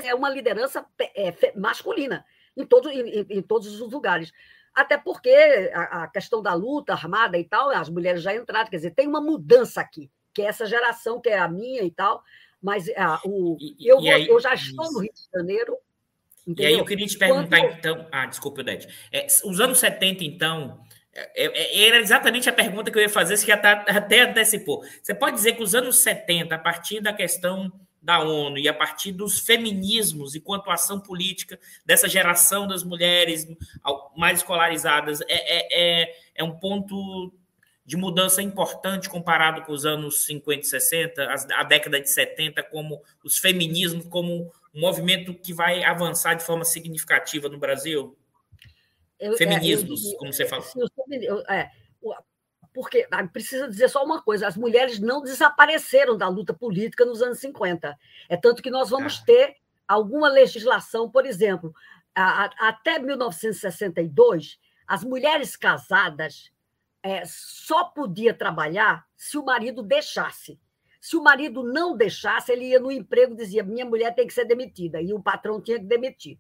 é uma liderança é, masculina em, todo, em, em, todos os lugares. Até porque a, a, questão da luta armada e tal, as mulheres já entraram, quer dizer, tem uma mudança aqui, que é essa geração, que é a minha e tal, mas a, o, e, eu, e aí, eu já estou isso. no Rio de Janeiro. Entendeu? E aí eu queria te perguntar, Quando... então. Ah, desculpa, Odete. É, os anos 70, então, é, é, era exatamente a pergunta que eu ia fazer, você já tá, até antecipou. Você pode dizer que os anos 70, a partir da questão da ONU e a partir dos feminismos enquanto ação política dessa geração das mulheres mais escolarizadas é, é, é, é um ponto de mudança importante comparado com os anos 50 e 60, a década de 70, como os feminismos, como um movimento que vai avançar de forma significativa no Brasil? Eu, Feminismos, é, eu, como você falou. É, porque ah, precisa dizer só uma coisa: as mulheres não desapareceram da luta política nos anos 50. É tanto que nós vamos ah. ter alguma legislação, por exemplo, a, a, até 1962, as mulheres casadas é, só podia trabalhar se o marido deixasse. Se o marido não deixasse, ele ia no emprego e dizia: minha mulher tem que ser demitida, e o patrão tinha que demitir.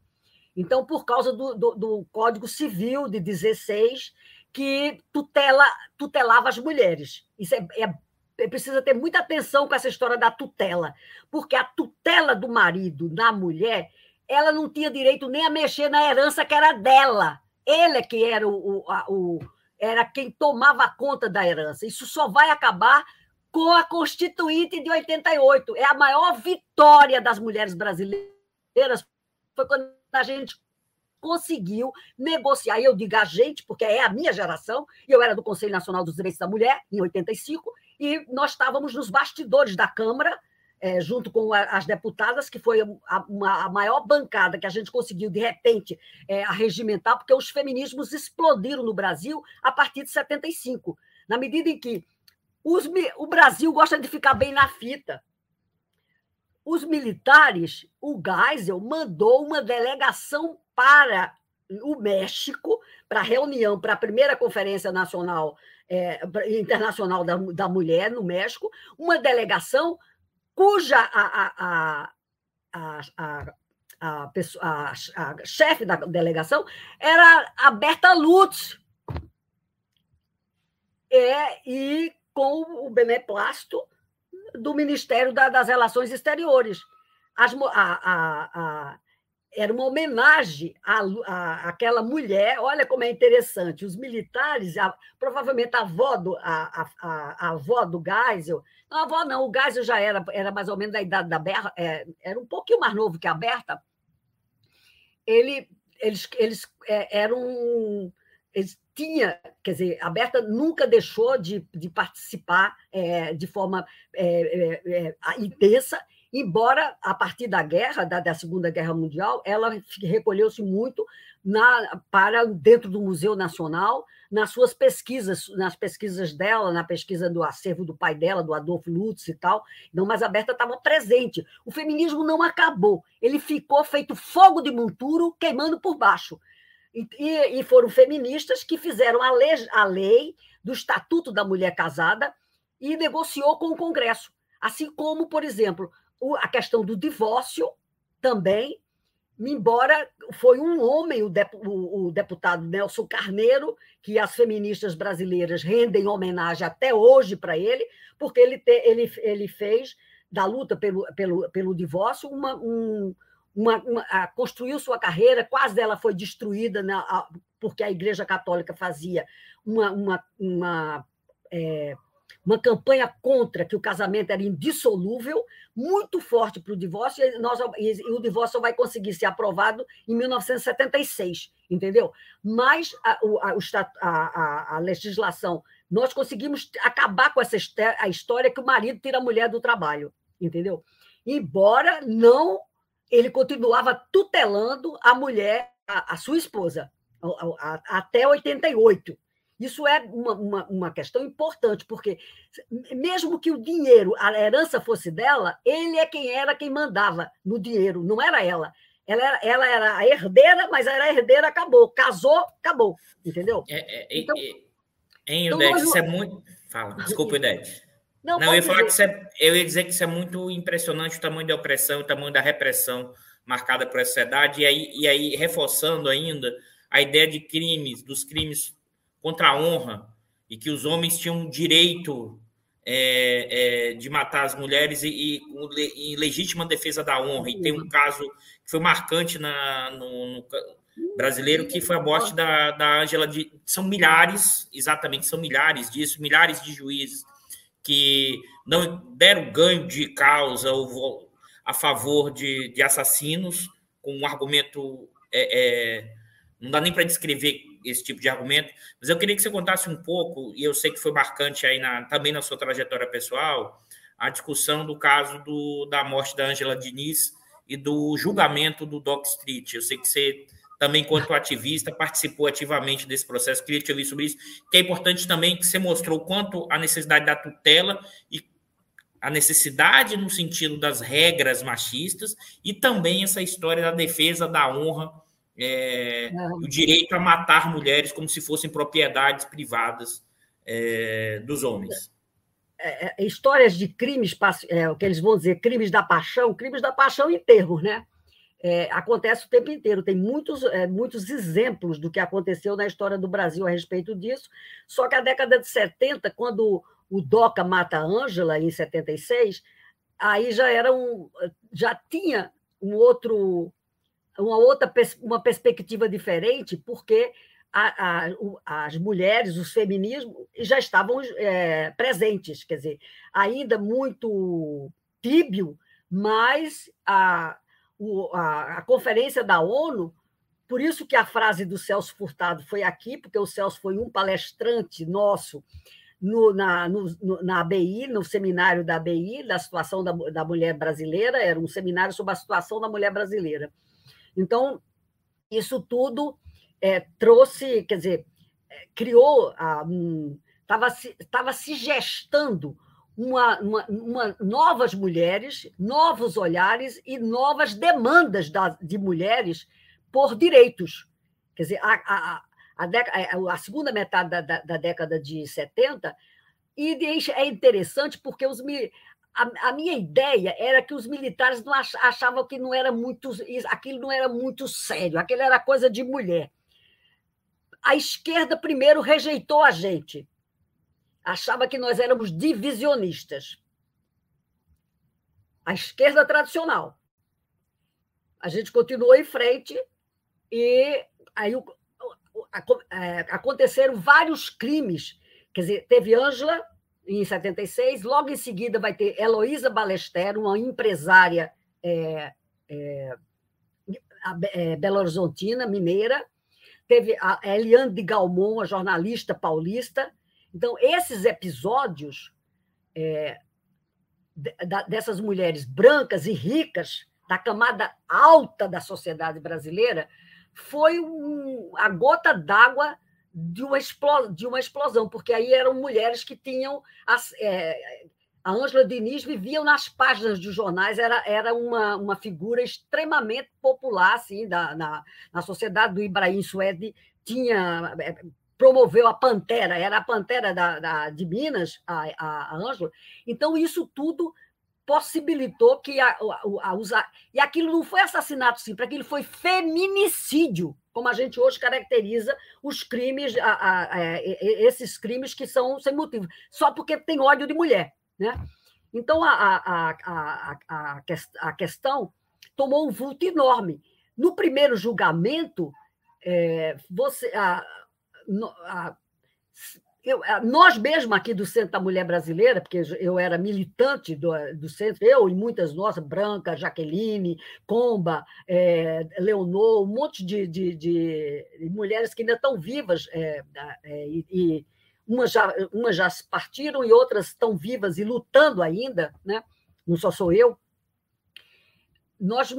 Então, por causa do, do, do Código Civil de 16, que tutela, tutelava as mulheres. Isso é, é, é, precisa ter muita atenção com essa história da tutela, porque a tutela do marido na mulher, ela não tinha direito nem a mexer na herança que era dela. Ele é que era o, o, a, o era quem tomava conta da herança. Isso só vai acabar com a Constituinte de 88. É a maior vitória das mulheres brasileiras foi quando a gente conseguiu negociar. Eu digo a gente, porque é a minha geração, eu era do Conselho Nacional dos Direitos da Mulher, em 85, e nós estávamos nos bastidores da Câmara, é, junto com as deputadas, que foi a, uma, a, maior bancada que a gente conseguiu, de repente, é, arregimentar, porque os feminismos explodiram no Brasil a partir de 75, na medida em que os, o Brasil gosta de ficar bem na fita. Os militares, o Geisel mandou uma delegação para o México, para a reunião, para a primeira Conferência Nacional é, Internacional da, da Mulher no México, uma delegação cuja a, a, a, a a, a, a, chefe da delegação era a Berta Lutz. É, e com o beneplácito do Ministério da, das Relações Exteriores. As, a, a, era uma homenagem à, à, àquela mulher. Olha como é interessante. Os militares, a, provavelmente a avó do, a, a, a, avó do Geisel, não, a avó não, o Geisel já era, era mais ou menos da idade da Berta, é, era um pouquinho mais novo que a Berta. Ele, eles, eles é, eram. Eles tinha, quer dizer, a Berta nunca deixou de, de participar é, de forma é, é, é intensa embora a partir da guerra, da, da Segunda Guerra Mundial, ela recolheu-se muito na, para dentro do Museu Nacional, nas suas pesquisas, nas pesquisas dela, na pesquisa do acervo do pai dela, do Adolfo Lutz e tal. Não, mas a Berta estava presente. O feminismo não acabou, ele ficou feito fogo de monturo queimando por baixo. E, e foram feministas que fizeram a lei, a lei do Estatuto da Mulher Casada e negociou com o Congresso. Assim como, por exemplo, a questão do divórcio também, embora foi um homem, o, deputado Nelson Carneiro, que as feministas brasileiras rendem homenagem até hoje para ele, porque ele, te, ele, ele fez da luta pelo, pelo, pelo divórcio uma, um, uma, uma construiu sua carreira, quase ela foi destruída na, a, porque a Igreja Católica fazia uma, uma, uma é, uma campanha contra que o casamento era indissolúvel, muito forte para o divórcio, e, nós, e o divórcio só vai conseguir ser aprovado em 1976, entendeu? Mas a, a, a, a legislação, nós conseguimos acabar com essa a história que o marido tira a mulher do trabalho, entendeu? Embora não, ele continuava tutelando a mulher, a, sua esposa, até 88. Isso é uma, uma, uma, questão importante, porque mesmo que o dinheiro, a herança fosse dela, ele é quem era quem mandava no dinheiro, não era ela. Ela era, ela era a herdeira, mas era a herdeira, acabou. Casou, acabou. Entendeu? É, é, então, é, hein, então, Udete, isso é muito. Fala, desculpa, Udete. Não, não eu ia falar que é, eu ia dizer que isso é muito impressionante o tamanho da opressão, o tamanho da repressão marcada por essa sociedade, e aí, e aí reforçando ainda a ideia de crimes, dos crimes contra a honra e que os homens tinham direito é, é, de matar as mulheres e, e, em legítima defesa da honra. E tem um caso que foi marcante na, no, no brasileiro, que foi a morte da, da Ângela. De, são milhares, exatamente, são milhares disso, milhares de juízes que não deram ganho de causa ou a favor de, de assassinos, com um argumento. É, é, não dá nem para descrever esse tipo de argumento, mas eu queria que você contasse um pouco, e eu sei que foi marcante aí na, também na sua trajetória pessoal, a discussão do caso do, da morte da Angela Diniz e do julgamento do Doc Street. Eu sei que você também, quanto ativista, participou ativamente desse processo. Queria te ouvir sobre isso, que é importante também que você mostrou quanto a necessidade da tutela e a necessidade no sentido das regras machistas e também essa história da defesa da honra, é, o direito a matar mulheres como se fossem propriedades privadas é, dos homens. É, é histórias de crimes, é, o que eles vão dizer, crimes da paixão, crimes da paixão em termos, né? É, acontece o tempo inteiro. Tem muitos, é, muitos exemplos do que aconteceu na história do Brasil a respeito disso. Só que a década de 70, quando o Doca mata a Ângela em 76, aí já era um, já tinha um outro, uma outra uma perspectiva diferente, porque a, a, as mulheres, os feminismos já estavam é, presentes, quer dizer, ainda muito tíbio, mas a, a, a conferência da ONU por isso que a frase do Celso Furtado foi aqui, porque o Celso foi um palestrante nosso no, na, no, na ABI, no seminário da ABI, da situação da, da mulher brasileira, era um seminário sobre a situação da mulher brasileira. Então, isso tudo é, trouxe, quer dizer, é, criou, estava um, se, tava se gestando uma, uma, uma, novas mulheres, novos olhares e novas demandas da, de mulheres por direitos. Quer dizer, a, a, a, é, a segunda metade da, da, da, década de 70, e é interessante porque os, a, a, minha ideia era que os militares não achavam que não era muito, aquilo não era muito sério, aquilo era coisa de mulher. A esquerda primeiro rejeitou a gente, achava que nós éramos divisionistas. A esquerda tradicional. A gente continuou em frente e aí é, aconteceram vários crimes. Quer dizer, teve Ângela em 76, logo em seguida vai ter Heloísa Balester, uma empresária é, é, é, Belo Horizontina, mineira, teve a Eliane de Galmon, a jornalista paulista. Então, esses episódios é, dessas mulheres brancas e ricas, da camada alta da sociedade brasileira, foi um, a gota d'água de uma, explosão, de uma explosão, porque aí eram mulheres que tinham. As, é, a Ângela Diniz vivia nas páginas dos jornais, era, era uma, uma figura extremamente popular assim, da, na, na sociedade do Ibrahim Suede, tinha é, promoveu a Pantera, era a Pantera da, da de Minas, a, Ângela. Então, isso tudo possibilitou que a, a, a usar. E aquilo não foi assassinato simples, aquilo foi feminicídio, como a gente hoje caracteriza os crimes, a, esses crimes que são sem motivo, só porque tem ódio de mulher. Né? Então, a, questão tomou um vulto enorme. No primeiro julgamento, é, você. A, eu, nós mesmos aqui do Centro da Mulher Brasileira, porque eu era militante do, do centro, eu e muitas nossas, Branca, Jaqueline, Comba, é, Leonor, um monte de, de, de, mulheres que ainda estão vivas, é, é, e, umas, já, umas já partiram e outras estão vivas e lutando ainda, né? não só sou eu. Nós,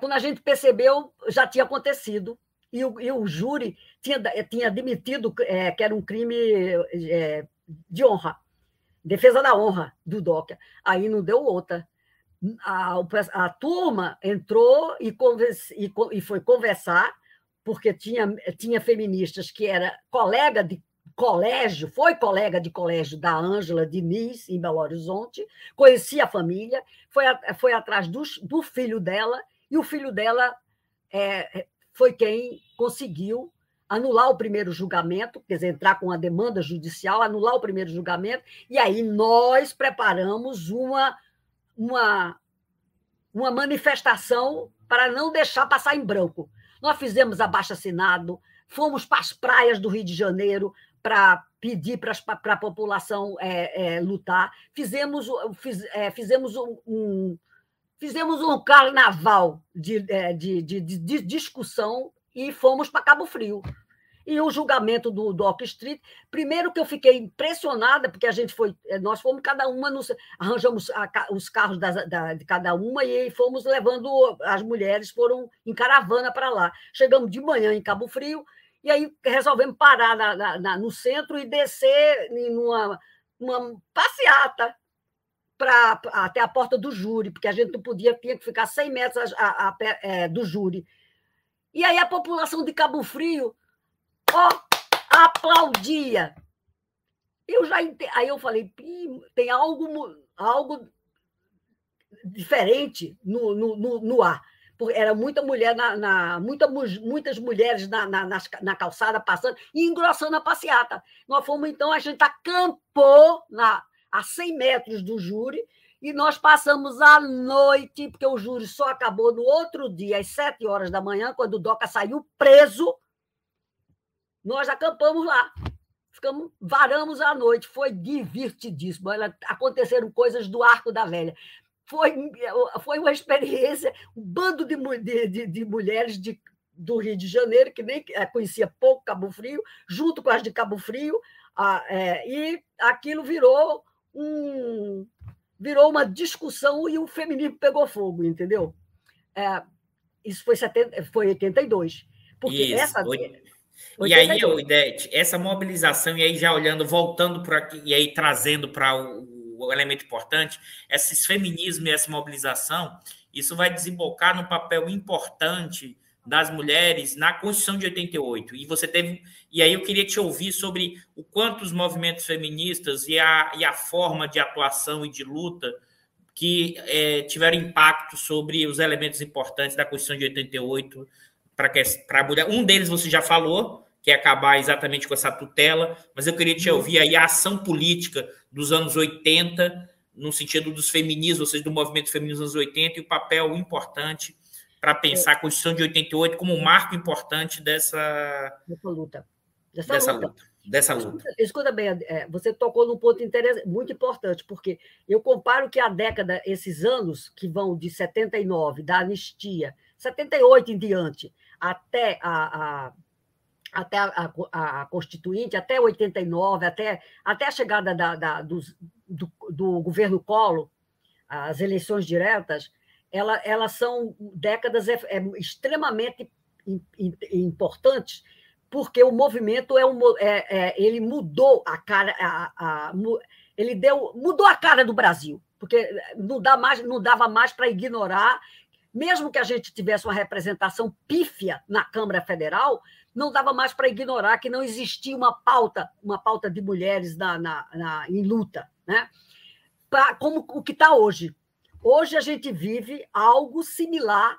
quando a gente percebeu, já tinha acontecido, e o, e o júri tinha, tinha admitido é, que era um crime é, de honra, defesa da honra do DOCA. Aí não deu outra. A, a turma entrou e, converse, e, e, foi conversar, porque tinha, tinha feministas que era colega de colégio, foi colega de colégio da Ângela Diniz, em Belo Horizonte, conhecia a família, foi, foi atrás do, do filho dela, e o filho dela é, foi quem conseguiu anular o primeiro julgamento, quer dizer, entrar com a demanda judicial, anular o primeiro julgamento, e aí nós preparamos uma, uma, uma manifestação para não deixar passar em branco. Nós fizemos abaixo assinado, fomos para as praias do Rio de Janeiro para pedir para a população é, é, lutar, fizemos, fiz, é, fizemos um, um fizemos um carnaval de, é, de, de, de discussão e fomos para Cabo Frio. E o julgamento do Dock Street, primeiro que eu fiquei impressionada, porque a gente foi, é, nós fomos cada uma, nos, arranjamos a, os carros da, da, de cada uma e fomos levando, as mulheres foram em caravana para lá. Chegamos de manhã em Cabo Frio, e aí resolvemos parar na, na, no centro e descer em uma, uma passeata pra, até a porta do júri, porque a gente não podia, tinha que ficar 100 metros a, a, é, do júri. E aí a população de Cabo Frio ó, aplaudia. Eu já. Aí eu falei, tem algo, algo diferente no, no, no, no ar era muita mulher, na, na muita, muitas mulheres na, na, na, calçada passando e engrossando a passeata. Nós fomos, então, a gente acampou na, a 100 metros do júri e nós passamos a noite, porque o júri só acabou no outro dia, às 7 horas da manhã, quando o Doca saiu preso. Nós acampamos lá. Ficamos, varamos a noite, foi divertidíssimo. Aconteceram coisas do Arco da Velha foi, foi uma experiência, um bando de, de, de mulheres de, do Rio de Janeiro, que nem eh, conhecia pouco Cabo Frio, junto com as de Cabo Frio, a, é, e aquilo virou um virou uma discussão e o feminismo pegou fogo, entendeu? É, isso foi, 70, foi 82. Porque isso, essa. Foi... E aí, Odete, essa mobilização, e aí já olhando, voltando para aqui, e aí trazendo para o o elemento importante, esses feminismo e essa mobilização, isso vai desembocar no papel importante das mulheres na Constituição de 88. E você teve. E aí eu queria te ouvir sobre o quanto os movimentos feministas e a, e a forma de atuação e de luta que é, tiveram impacto sobre os elementos importantes da Constituição de 88 para a mulher. Um deles você já falou, que é acabar exatamente com essa tutela, mas eu queria te ouvir aí a ação política dos anos 80, no sentido dos feminismos, ou seja, do movimento feminino dos anos 80, e o papel importante para pensar a Constituição de 88 como um marco importante dessa, dessa luta. Dessa, dessa luta. luta. Dessa luta. Escuta, escuta bem, é, você tocou num ponto muito importante, porque eu comparo que a década, esses anos que vão de 79, da anistia, 78 em diante, até a, a até a, a, a, Constituinte, até 89, até, até a chegada da, da do, do, do, governo Collor, as eleições diretas, ela, elas são décadas é, é extremamente importantes, porque o movimento é, um, é, é ele mudou a cara, a, a, ele deu, mudou a cara do Brasil, porque não, dá mais, não dava mais para ignorar, mesmo que a gente tivesse uma representação pífia na Câmara Federal, não dava mais para ignorar que não existia uma pauta, uma pauta de mulheres na, na, na em luta, né? Pra, como o que está hoje. Hoje a gente vive algo similar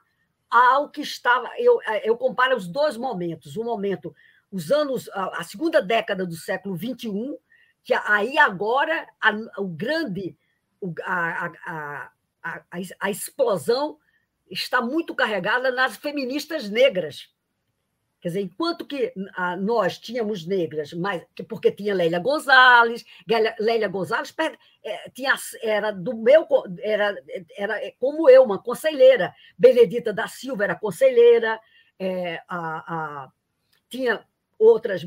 ao que estava. Eu, eu comparo os dois momentos. O momento, os anos, a segunda década do século XXI, que aí agora a, o grande, a, a, a, a explosão está muito carregada nas feministas negras Quer dizer, enquanto que ah, nós tínhamos negras, mas, porque tinha Lélia Gonzalez, Lélia Gonzalez é, tinha, era do meu, era, era é, como eu, uma conselheira. Benedita da Silva era conselheira, é, a, a, tinha outras,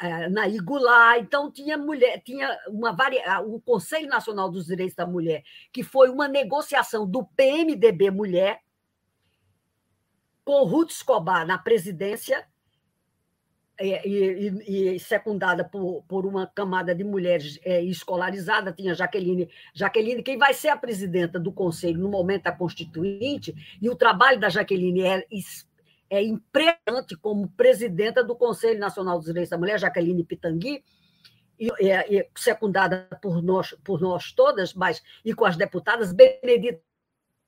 é, Naí Goulart, então tinha mulher, tinha uma varia, o Conselho Nacional dos Direitos da Mulher, que foi uma negociação do PMDB Mulher com Ruth Escobar na presidência e, e, e, secundada por, por uma camada de mulheres é, escolarizada, tinha Jaqueline, Jaqueline, quem vai ser a presidenta do Conselho no momento da Constituinte, e o trabalho da Jaqueline é, é impressionante como presidenta do Conselho Nacional dos Direitos da Mulher, Jaqueline Pitangui, e, e, secundada por nós, por nós todas, mas e com as deputadas, Benedita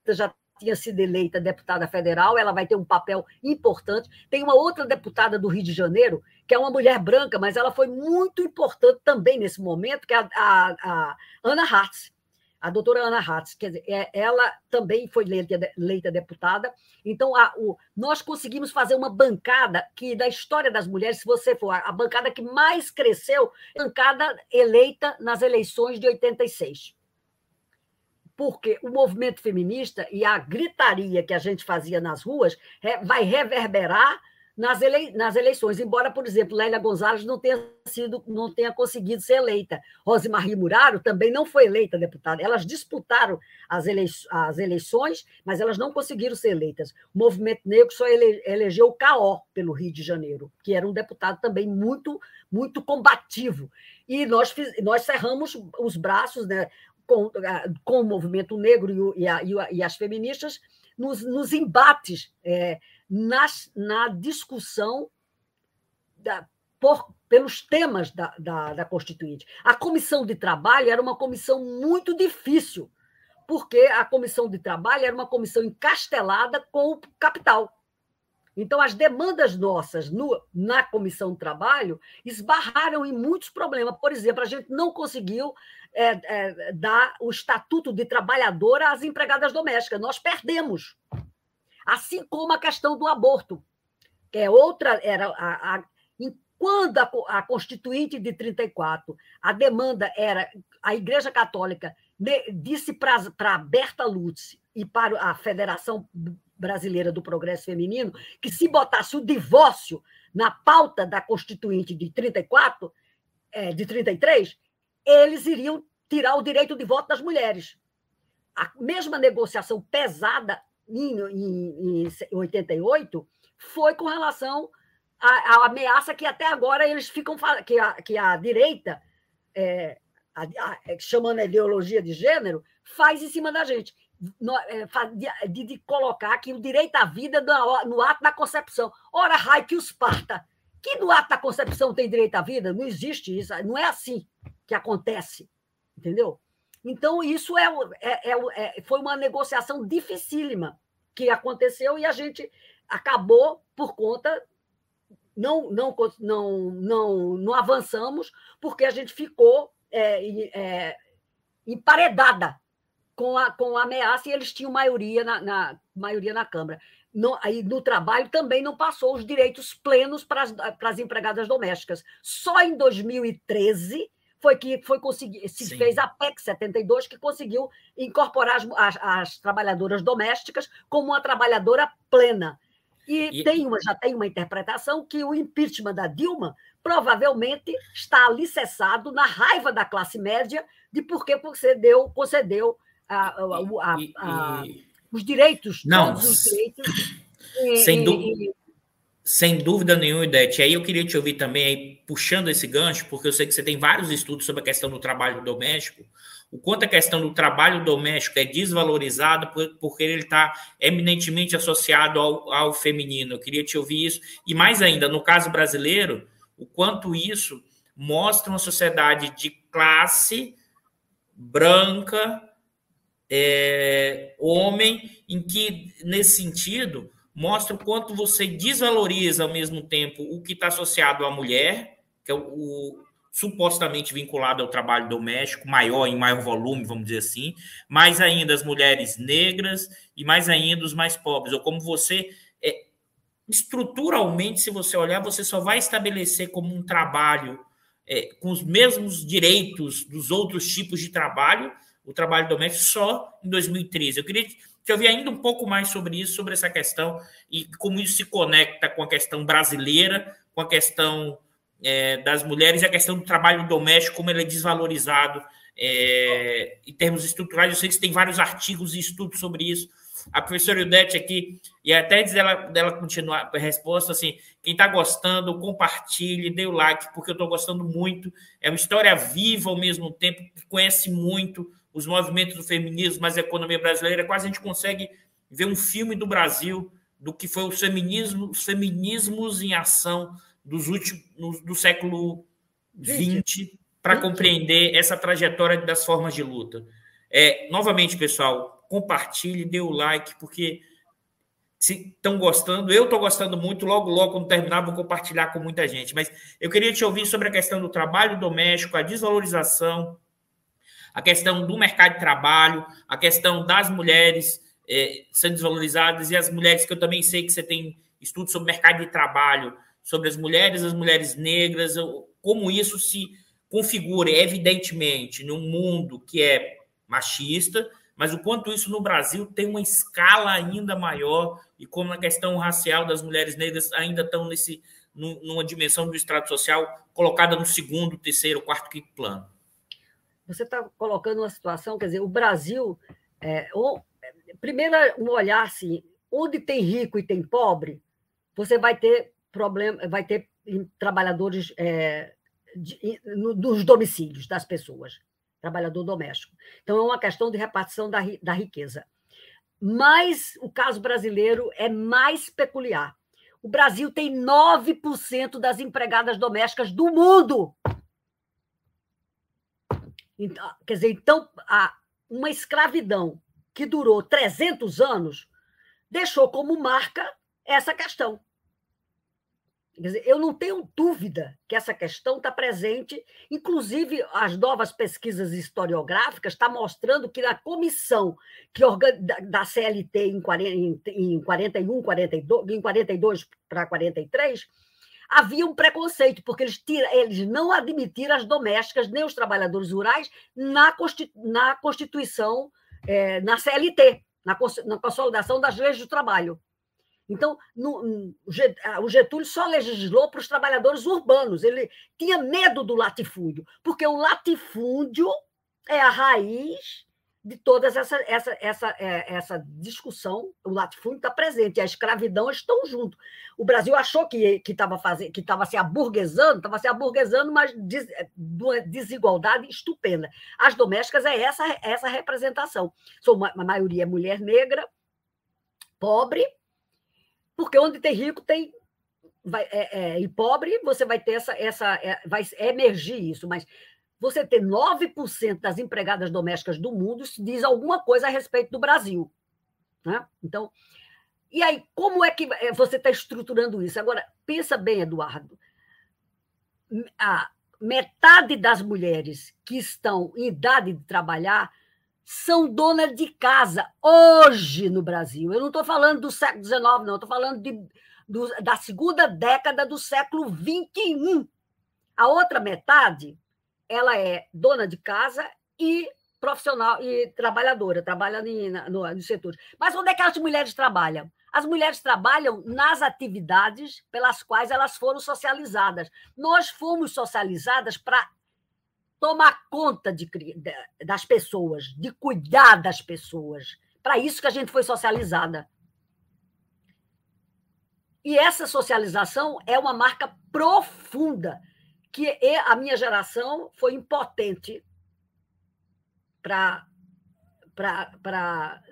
já tinha sido eleita deputada federal, ela vai ter um papel importante. Tem uma outra deputada do Rio de Janeiro, que é uma mulher branca, mas ela foi muito importante também nesse momento, que é a, a, a Ana Hartz, a doutora Ana Hartz. Quer dizer, é, ela também foi eleita, deputada. Então, a, o, nós conseguimos fazer uma bancada que, da história das mulheres, se você for a, a bancada que mais cresceu, bancada eleita nas eleições de 86 porque o movimento feminista e a gritaria que a gente fazia nas ruas vai reverberar nas, ele, nas eleições, embora, por exemplo, Lélia Gonzalez não tenha sido, não tenha conseguido ser eleita. Rosemarie Muraro também não foi eleita deputada. Elas disputaram as, elei, as eleições, mas elas não conseguiram ser eleitas. O movimento negro só ele, elegeu o Caó pelo Rio de Janeiro, que era um deputado também muito, muito combativo. E nós, nós cerramos os braços né, com, com o movimento negro e, a, e as feministas nos, nos embates. É, nas, na discussão da, por, pelos temas da, da, da Constituinte. A comissão de trabalho era uma comissão muito difícil, porque a comissão de trabalho era uma comissão encastelada com o capital. Então, as demandas nossas no, na comissão de trabalho esbarraram em muitos problemas. Por exemplo, a gente não conseguiu é, é, dar o estatuto de trabalhadora às empregadas domésticas. Nós perdemos assim como a questão do aborto, que é outra, era a, a quando a, a, Constituinte de 34, a demanda era, a Igreja Católica disse para Berta Lutz e para a Federação Brasileira do Progresso Feminino que se botasse o divórcio na pauta da Constituinte de 34, é, de 33, eles iriam tirar o direito de voto das mulheres. A mesma negociação pesada em, em, em 88 foi com relação à, à, ameaça que até agora eles ficam que a, que a direita, é, a, a, é, chamando a ideologia de gênero, faz em cima da gente. É, de, de, colocar que o direito à vida no, ato da concepção. Ora, raio que os parta. Que no ato da concepção tem direito à vida? Não existe isso. Não é assim que acontece. Entendeu? Então, isso é, é, é, é, foi uma negociação dificílima que aconteceu e a gente acabou por conta. Não, não, não, não, não avançamos, porque a gente ficou é, emparedada com a, com a ameaça e eles tinham maioria na, na maioria na Câmara. No, aí, no trabalho também não passou os direitos plenos para as, para as empregadas domésticas. Só em 2013 foi que foi conseguir, se Sim. fez a PEC 72, que conseguiu incorporar as, as, as, trabalhadoras domésticas como uma trabalhadora plena. E, e, Tem uma, já tem uma interpretação que o impeachment da Dilma provavelmente está alicerçado na raiva da classe média de por que concedeu, concedeu a, a, os direitos, Não, os direitos. Sem, dúvida, sem dúvida nenhuma, Idete. Aí eu queria te ouvir também, aí, puxando esse gancho, porque eu sei que você tem vários estudos sobre a questão do trabalho doméstico, o quanto a questão do trabalho doméstico é desvalorizada porque ele está eminentemente associado ao, ao feminino. Eu queria te ouvir isso. E mais ainda, no caso brasileiro, o quanto isso mostra uma sociedade de classe branca, é, homem, em que, nesse sentido, mostra o quanto você desvaloriza ao mesmo tempo o que está associado à mulher, que é o, o, supostamente vinculado ao trabalho doméstico, maior, em maior volume, vamos dizer assim, mais ainda as mulheres negras e mais ainda os mais pobres, ou como você. É, estruturalmente, se você olhar, você só vai estabelecer como um trabalho é, com os mesmos direitos dos outros tipos de trabalho, o trabalho doméstico, só em 2013. Eu queria que eu vi ainda um pouco mais sobre isso, sobre essa questão e como isso se conecta com a questão brasileira, com a questão é, das mulheres e a questão do trabalho doméstico, como ele é desvalorizado é, em termos estruturais. Eu sei que você tem vários artigos e estudos sobre isso. A professora Ildete aqui, e até dizer dela, dela continuar a resposta, assim, quem está gostando, compartilhe, dê o like, porque eu estou gostando muito. É uma história viva ao mesmo tempo, que conhece muito, os movimentos do feminismo, mas a economia brasileira, quase a gente consegue ver um filme do Brasil do que foi os feminismos, os feminismos em ação dos últimos do século XX para compreender essa trajetória das formas de luta. É, novamente, pessoal, compartilhe, dê o like, porque se estão gostando, eu estou gostando muito, logo, logo, quando terminar, vou compartilhar com muita gente. Mas eu queria te ouvir sobre a questão do trabalho doméstico, a desvalorização a questão do mercado de trabalho, a questão das mulheres é, sendo desvalorizadas e as mulheres que eu também sei que você tem estudos sobre mercado de trabalho, sobre as mulheres, as mulheres negras, como isso se configura, evidentemente, num mundo que é machista, mas o quanto isso no Brasil tem uma escala ainda maior e como a questão racial das mulheres negras ainda estão nesse numa dimensão do estrato social colocada no segundo, terceiro, quarto, quinto plano. Você está colocando uma situação, quer dizer, o Brasil, é, primeiro um olhar assim, onde tem rico e tem pobre, você vai ter problema, vai ter trabalhadores é, de, no, dos domicílios das pessoas, trabalhador doméstico. Então, é uma questão de repartição da, da riqueza. Mas o caso brasileiro é mais peculiar. O Brasil tem 9% das empregadas domésticas do mundo. Então, quer dizer, então, uma escravidão que durou 300 anos deixou como marca essa questão. Dizer, eu não tenho dúvida que essa questão está presente, inclusive as novas pesquisas historiográficas estão tá mostrando que na comissão que da CLT em, 40, em 41, 42, em 42 para 43, havia um preconceito, porque eles, tira, eles não admitiram as domésticas nem os trabalhadores rurais na, na Constituição, é, na CLT, na, na consolidação das leis do trabalho. Então, no, o Getúlio só legislou para os trabalhadores urbanos. Ele tinha medo do latifúndio, porque o latifúndio é a raiz de toda essa, essa, essa, é, essa discussão. O latifúndio está presente, a escravidão estão junto. O Brasil achou que estava que estava se aburguesando, estava se aburguesando, mas de, de uma desigualdade estupenda. As domésticas é essa, essa representação. São uma, a maioria é mulher negra, pobre, porque onde tem rico tem vai, é, é, e pobre, você vai ter essa, essa é, vai emergir isso, mas você ter 9% das empregadas domésticas do mundo isso diz alguma coisa a respeito do Brasil. Né? Então, e aí, como é que é, você está estruturando isso? Agora, pensa bem, Eduardo. A metade das mulheres que estão em idade de trabalhar são donas de casa hoje no Brasil. Eu não estou falando do século XIX, não, estou falando de, do, da segunda década do século XXI. A outra metade, ela é dona de casa e profissional e trabalhadora, trabalha no, no setor. Mas onde é que as mulheres trabalham? As mulheres trabalham nas atividades pelas quais elas foram socializadas. Nós fomos socializadas para tomar conta de, das pessoas, de cuidar das pessoas. Para isso que a gente foi socializada. E essa socialização é uma marca profunda que a minha geração foi impotente para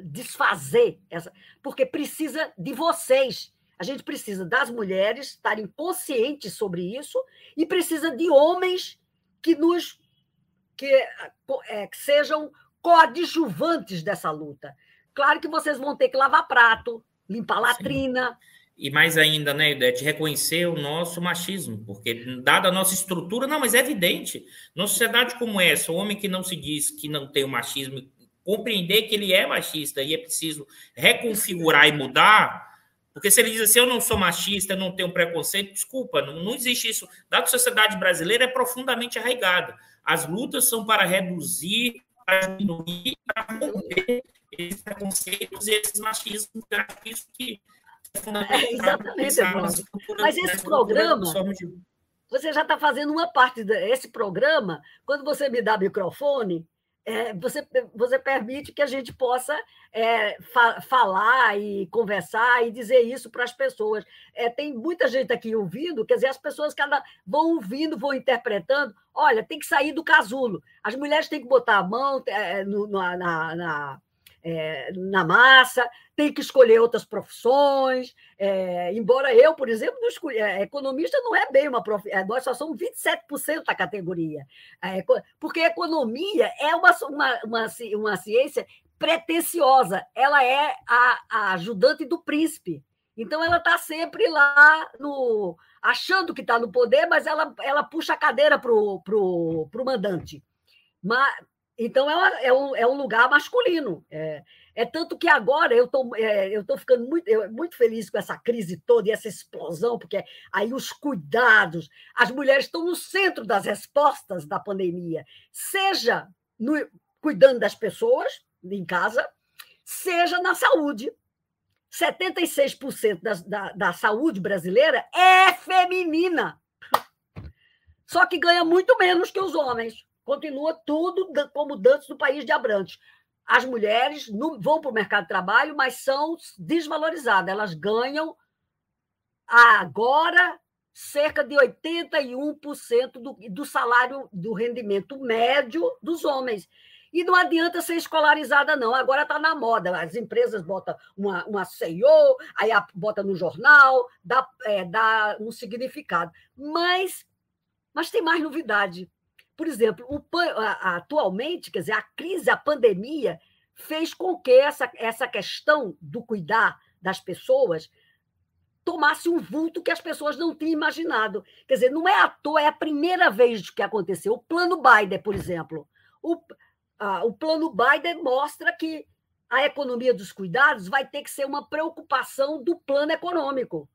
desfazer essa, porque precisa de vocês. A gente precisa das mulheres estarem conscientes sobre isso e precisa de homens que nos que, é, que sejam coadjuvantes dessa luta. Claro que vocês vão ter que lavar prato, limpar latrina. Sim. E mais ainda, né, Idete, reconhecer o nosso machismo, porque, dada a nossa estrutura, não, mas é evidente, numa sociedade como essa, o homem que não se diz que não tem o machismo, compreender que ele é machista e é preciso reconfigurar e mudar, porque se ele diz assim, eu não sou machista, não tenho preconceito, desculpa, não, não existe isso. Dada a sociedade brasileira é profundamente arraigada. As lutas são para reduzir, para diminuir, para romper esses preconceitos e esses machismos. Que é exatamente, Mas esse programa, você já está fazendo uma parte desse programa, quando você me dá microfone, é, você, você permite que a gente possa é, fa falar e conversar e dizer isso para as pessoas. É, tem muita gente aqui ouvindo, quer dizer, as pessoas cada vão ouvindo, vão interpretando. Olha, tem que sair do casulo. As mulheres têm que botar a mão é, no, na, na é, na massa, tem que escolher outras profissões. É, embora eu, por exemplo, não escolhi, é, economista não é bem uma profissão, é, nós só somos 27% da categoria. É, porque economia é uma, uma, uma, uma ciência pretensiosa, ela é a, a ajudante do príncipe. Então, ela está sempre lá no achando que está no poder, mas ela, ela puxa a cadeira para o pro, pro mandante. Mas, então, é, uma, é, um, é um lugar masculino. É, é tanto que agora eu tô, é, estou ficando muito, eu, muito feliz com essa crise toda e essa explosão, porque aí os cuidados, as mulheres estão no centro das respostas da pandemia, seja no, cuidando das pessoas, em casa, seja na saúde. 76% da, da, da saúde brasileira é feminina. Só que ganha muito menos que os homens. Continua tudo como dantes do país de Abrantes. As mulheres não, vão para o mercado de trabalho, mas são desvalorizadas. Elas ganham agora cerca de 81% do, do salário do rendimento médio dos homens. E não adianta ser escolarizada, não. Agora está na moda. As empresas botam uma, uma CEO, aí bota no jornal, dá, é, dá um significado. Mas, mas tem mais novidade. Por exemplo, o, atualmente, quer dizer, a crise, a pandemia, fez com que essa, essa questão do cuidar das pessoas tomasse um vulto que as pessoas não tinham imaginado. Quer dizer, não é à toa, é a primeira vez que aconteceu. O plano Biden, por exemplo. O, o plano Biden mostra que a economia dos cuidados vai ter que ser uma preocupação do plano econômico.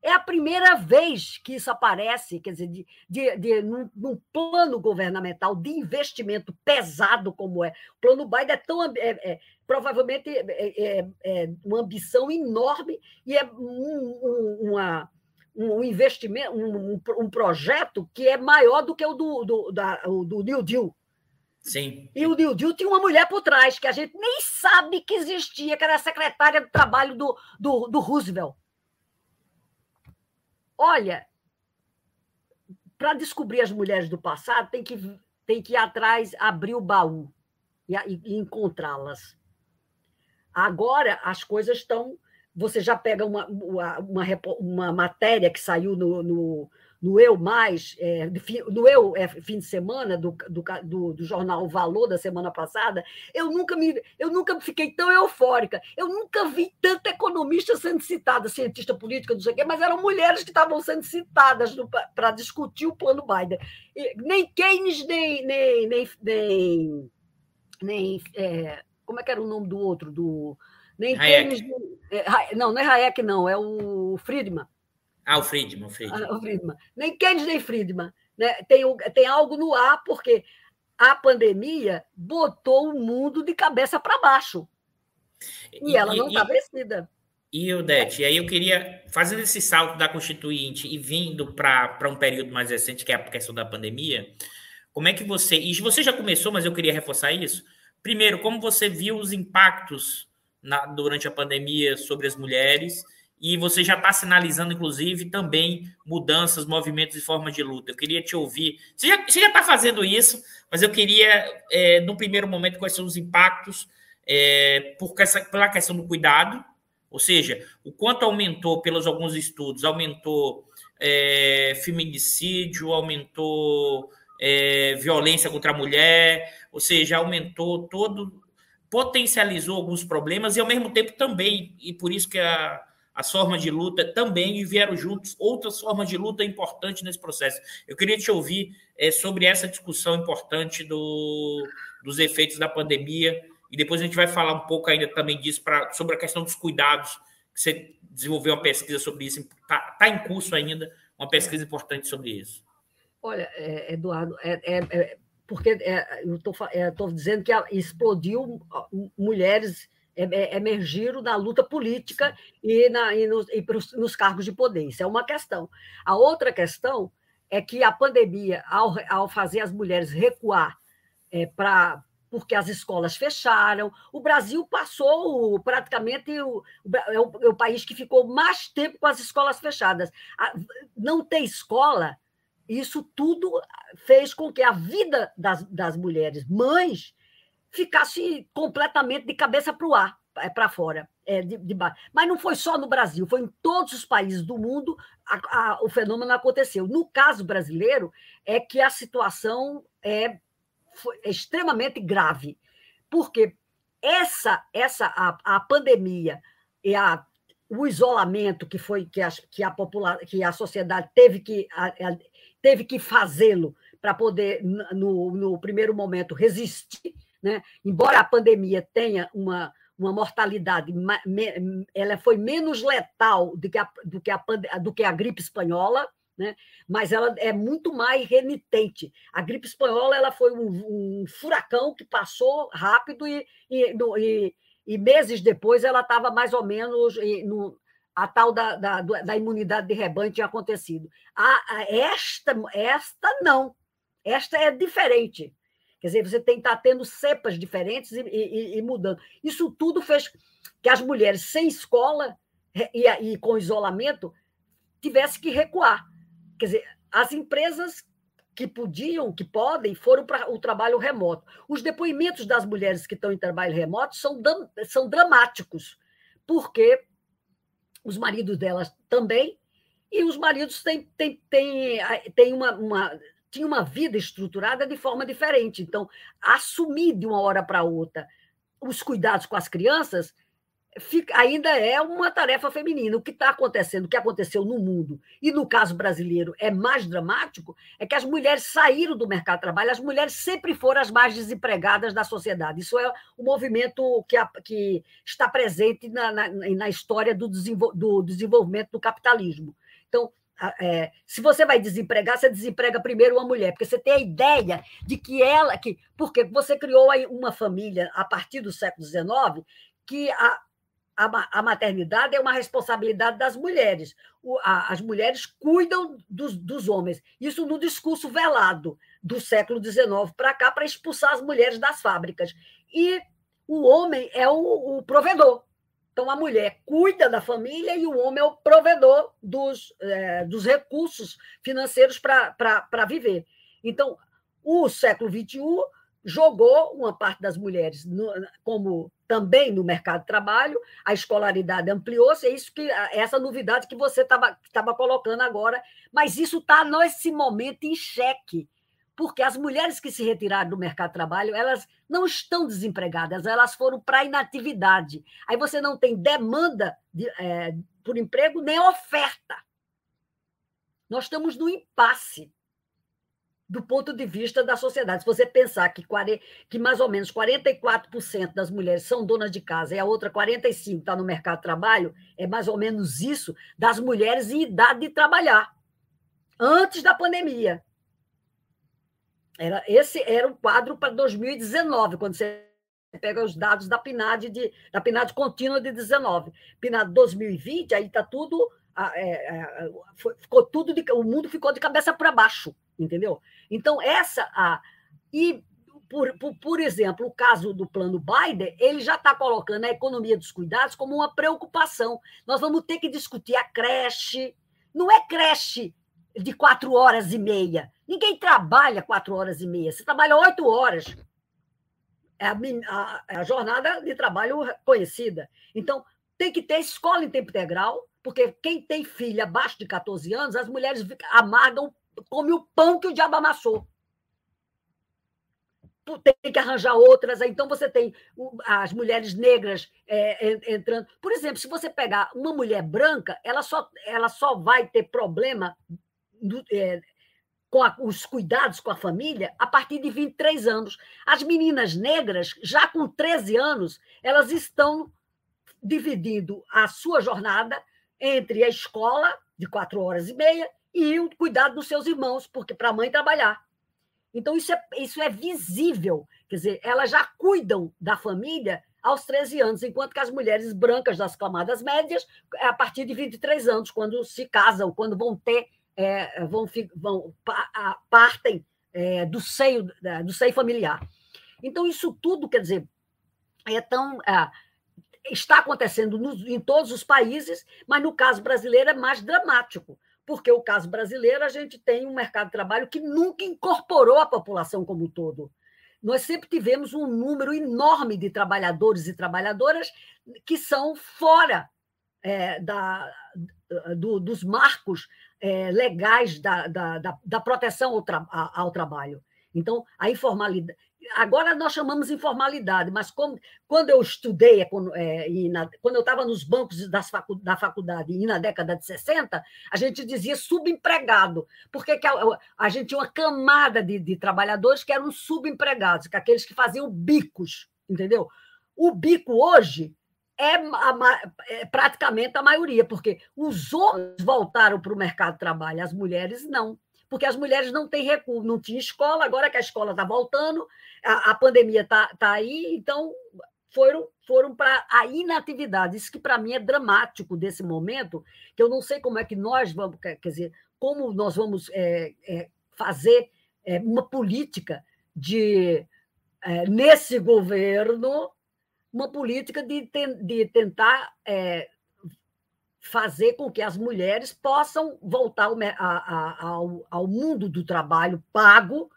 É a primeira vez que isso aparece, quer dizer, de, de, de num, num, plano governamental de investimento pesado como é. O plano Biden é tão é, é, provavelmente é, é, é, uma ambição enorme e é um, um, uma, um investimento, um, um, projeto que é maior do que o do, do, da, do New Deal. Sim. E o New Deal tinha uma mulher por trás, que a gente nem sabe que existia, que era a secretária do trabalho do, do, do Roosevelt. Olha, para descobrir as mulheres do passado, tem que, tem que ir atrás, abrir o baú e, e encontrá-las. Agora as coisas estão. Você já pega uma, uma, uma, uma matéria que saiu no, no, no Eu Mais, é, no Eu é, fim de semana, do, do, do, do, jornal Valor da semana passada, eu nunca, me, eu nunca fiquei tão eufórica. Eu nunca vi tanta economista sendo citada, cientista política, não sei o quê, mas eram mulheres que estavam sendo citadas para discutir o plano Biden. E, nem Keynes, nem. nem, nem, nem, nem é, como é que era o nome do outro? Do, nem Hayek. Keynes. É, não, não é Hayek, não, é o Friedman ah, o Friedman, o Friedman. Ah, o Friedman. Nem Keynes nem Friedman. Né? Tem, tem algo no ar, porque a pandemia botou o mundo de cabeça para baixo. E, e, ela não está vencida. E, Odete, e aí eu queria, fazendo esse salto da Constituinte e vindo para um período mais recente, que é a questão da pandemia, como é que você. E você já começou, mas eu queria reforçar isso. Primeiro, como você viu os impactos na, durante a pandemia sobre as mulheres e você já está sinalizando, inclusive, também mudanças, movimentos e formas de luta. Eu queria te ouvir. Você já está fazendo isso, mas eu queria, é, no primeiro momento, quais são os impactos é, por essa, pela questão do cuidado, ou seja, o quanto aumentou, pelos alguns estudos, aumentou é, feminicídio, aumentou é, violência contra a mulher, ou seja, aumentou todo, potencializou alguns problemas e, ao mesmo tempo, também, e por isso que a as formas de luta também vieram juntos outras formas de luta importantes nesse processo. Eu queria te ouvir é, sobre essa discussão importante do, dos efeitos da pandemia e depois a gente vai falar um pouco ainda também disso pra, sobre a questão dos cuidados, que você desenvolveu uma pesquisa sobre isso, está tá em curso ainda uma pesquisa importante sobre isso. Olha, é, Eduardo, é, é, é porque é, eu estou dizendo que explodiu mulheres emergiram na luta política e, na, e, nos, e pros, nos cargos de poder. Isso é uma questão. A outra questão é que a pandemia, ao, ao fazer as mulheres recuar é, para porque as escolas fecharam. O Brasil passou praticamente o, é, o, é o, país que ficou mais tempo com as escolas fechadas. A, não ter escola, isso tudo fez com que a vida das, das mulheres mães ficasse completamente de cabeça para o ar, é, para fora. É, de, de, mas não foi só no Brasil, foi em todos os países do mundo a, a, o fenômeno aconteceu. No caso brasileiro, é que a situação é, foi extremamente grave, porque essa, essa a, a pandemia e a, o isolamento que foi que a, que a, popular, que a sociedade teve que, a, teve que fazê-lo para poder, no, no primeiro momento, resistir né? Embora a pandemia tenha uma, uma mortalidade, ela foi menos letal do que a, do que a, do que a gripe espanhola, né? mas ela é muito mais renitente. A gripe espanhola ela foi um, um furacão que passou rápido e, e, e, e meses depois ela estava mais ou menos no, a tal da, da, da, imunidade de rebanho tinha acontecido. A, a, esta, esta não. Esta é diferente. Quer dizer, você tem que estar tá tendo cepas diferentes e, e, e mudando. Isso tudo fez que as mulheres sem escola e, e com isolamento tivessem que recuar. Quer dizer, as empresas que podiam, que podem, foram para o trabalho remoto. Os depoimentos das mulheres que estão em trabalho remoto são, são dramáticos, porque os maridos delas também, e os maridos têm, têm, têm, têm uma, uma, tinham uma vida estruturada de forma diferente. Então, assumir de uma hora para outra os cuidados com as crianças fica, ainda é uma tarefa feminina. O que está acontecendo, o que aconteceu no mundo, e no caso brasileiro é mais dramático, é que as mulheres saíram do mercado de trabalho, as mulheres sempre foram as mais desempregadas da sociedade. Isso é um movimento que, a, que está presente na, na, na história do, desenvol, do desenvolvimento do capitalismo. Então, é, se você vai desempregar, você desemprega primeiro uma mulher, porque você tem a ideia de que ela, que porque você criou uma família a partir do século XIX, que a, a, a maternidade é uma responsabilidade das mulheres. O, a, as mulheres cuidam dos, dos homens. Isso no discurso velado do século XIX para cá, para expulsar as mulheres das fábricas. E o homem é o, o provedor. Então, a mulher cuida da família e o homem é o provedor dos, é, dos recursos financeiros para viver. Então, o século XXI jogou uma parte das mulheres no, como também no mercado de trabalho, a escolaridade ampliou-se, é isso que é essa novidade que você estava colocando agora, mas isso está nesse momento em xeque, porque as mulheres que se retiraram do mercado de trabalho, elas não estão desempregadas, elas foram para a inatividade. Aí você não tem demanda de, é, por emprego nem oferta. Nós estamos no impasse do ponto de vista da sociedade. Se você pensar que, que mais ou menos 44% das mulheres são donas de casa e a outra 45% está no mercado de trabalho, é mais ou menos isso das mulheres em idade de trabalhar, antes da pandemia. Era, esse era o quadro para 2019, quando você pega os dados da PNAD, de, da PNAD contínua de 19. PNAD 2020, aí está tudo. É, é, ficou tudo de, o mundo ficou de cabeça para baixo entendeu? Então, essa. A, e, por, por, por exemplo, o caso do plano Biden, ele já está colocando a economia dos cuidados como uma preocupação. Nós vamos ter que discutir a creche. Não é creche de quatro horas e meia. Ninguém trabalha quatro horas e meia. Você trabalha oito horas. É a, a, é a, jornada de trabalho conhecida. Então, tem que ter escola em tempo integral, porque quem tem filha abaixo de 14 anos, as mulheres amargam come o pão que o diabo amassou. Tem que arranjar outras. Então, você tem as mulheres negras é, entrando. Por exemplo, se você pegar uma mulher branca, ela só, ela só vai ter problema é, com a, os cuidados com a família a partir de 23 anos. As meninas negras, já com 13 anos, elas estão dividindo a sua jornada entre a escola, de quatro horas e meia, e o cuidado dos seus irmãos, porque para a mãe trabalhar. Então, isso é, isso é visível. Quer dizer, elas já cuidam da família aos 13 anos, enquanto que as mulheres brancas das camadas médias, é a partir de 23 anos, quando se casam, quando vão ter, é, vão, vão partem é, do seio do seio familiar. Então, isso tudo, quer dizer, é tão. É, está acontecendo em todos os países, mas no caso brasileiro é mais dramático, porque o caso brasileiro, a gente tem um mercado de trabalho que nunca incorporou a população como um todo. Nós sempre tivemos um número enorme de trabalhadores e trabalhadoras que são fora é, da, do, dos marcos é, legais da, da, da, proteção ao, tra, ao trabalho. Então, a informalidade, agora nós chamamos informalidade, mas como, quando eu estudei, é, na, quando eu estava nos bancos das facu, da faculdade e na década de 60, a gente dizia subempregado, porque a, a, gente tinha uma camada de, de trabalhadores que eram subempregados, que aqueles que faziam bicos, entendeu? O bico hoje é, a, é praticamente a maioria, porque os homens voltaram para o mercado de trabalho, as mulheres não porque as mulheres não têm recurso, não tinha escola, agora que a escola está voltando, a, a pandemia está tá aí, então foram, foram para a inatividade. Isso que para mim é dramático desse momento, que eu não sei como é que nós vamos, quer dizer, como nós vamos é, é, fazer é, uma política de, é, nesse governo, uma política de, de tentar é, fazer com que as mulheres possam voltar ao, a, ao, ao mundo do trabalho pago,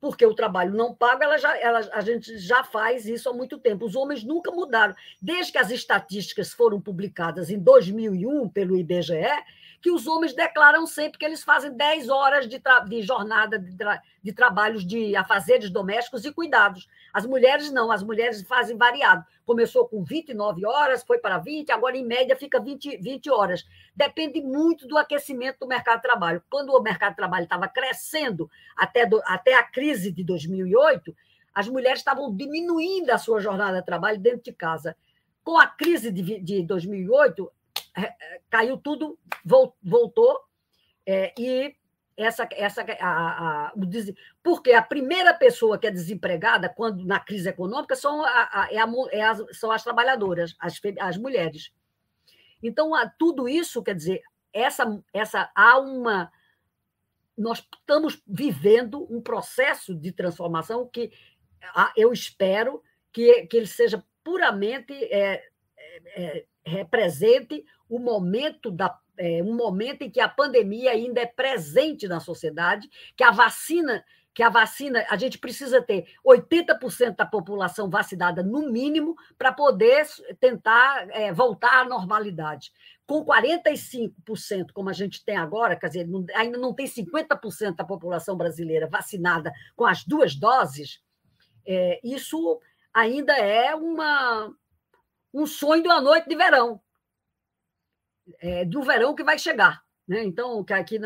porque o trabalho não pago, ela já, ela, a gente já faz isso há muito tempo. Os homens nunca mudaram. Desde que as estatísticas foram publicadas em 2001 pelo IBGE, que os homens declaram sempre que eles fazem 10 horas de, de jornada de, tra de trabalhos de afazeres domésticos e cuidados. As mulheres não, as mulheres fazem variado. Começou com 29 horas, foi para 20, agora em média fica 20, 20 horas. Depende muito do aquecimento do mercado de trabalho. Quando o mercado de trabalho estava crescendo até, do, até a crise de 2008, as mulheres estavam diminuindo a sua jornada de trabalho dentro de casa. Com a crise de, de 2008, é, é, caiu tudo, voltou, é, e essa, essa a, a, porque a primeira pessoa que é desempregada quando na crise econômica são, a, a, é é as, são as trabalhadoras, as, as mulheres. Então, tudo isso, quer dizer, essa, essa há uma. Nós estamos vivendo um processo de transformação que eu espero que, que ele seja puramente é, é, represente o momento da é, um momento em que a pandemia ainda é presente na sociedade, que a vacina que a vacina, a gente precisa ter 80% da população vacinada, no mínimo, para poder tentar é, voltar à normalidade. Com 45%, como a gente tem agora, quer dizer, ainda não tem 50% da população brasileira vacinada com as duas doses, é, isso ainda é uma, um sonho de uma noite de verão é, do verão que vai chegar. Né? Então, que aqui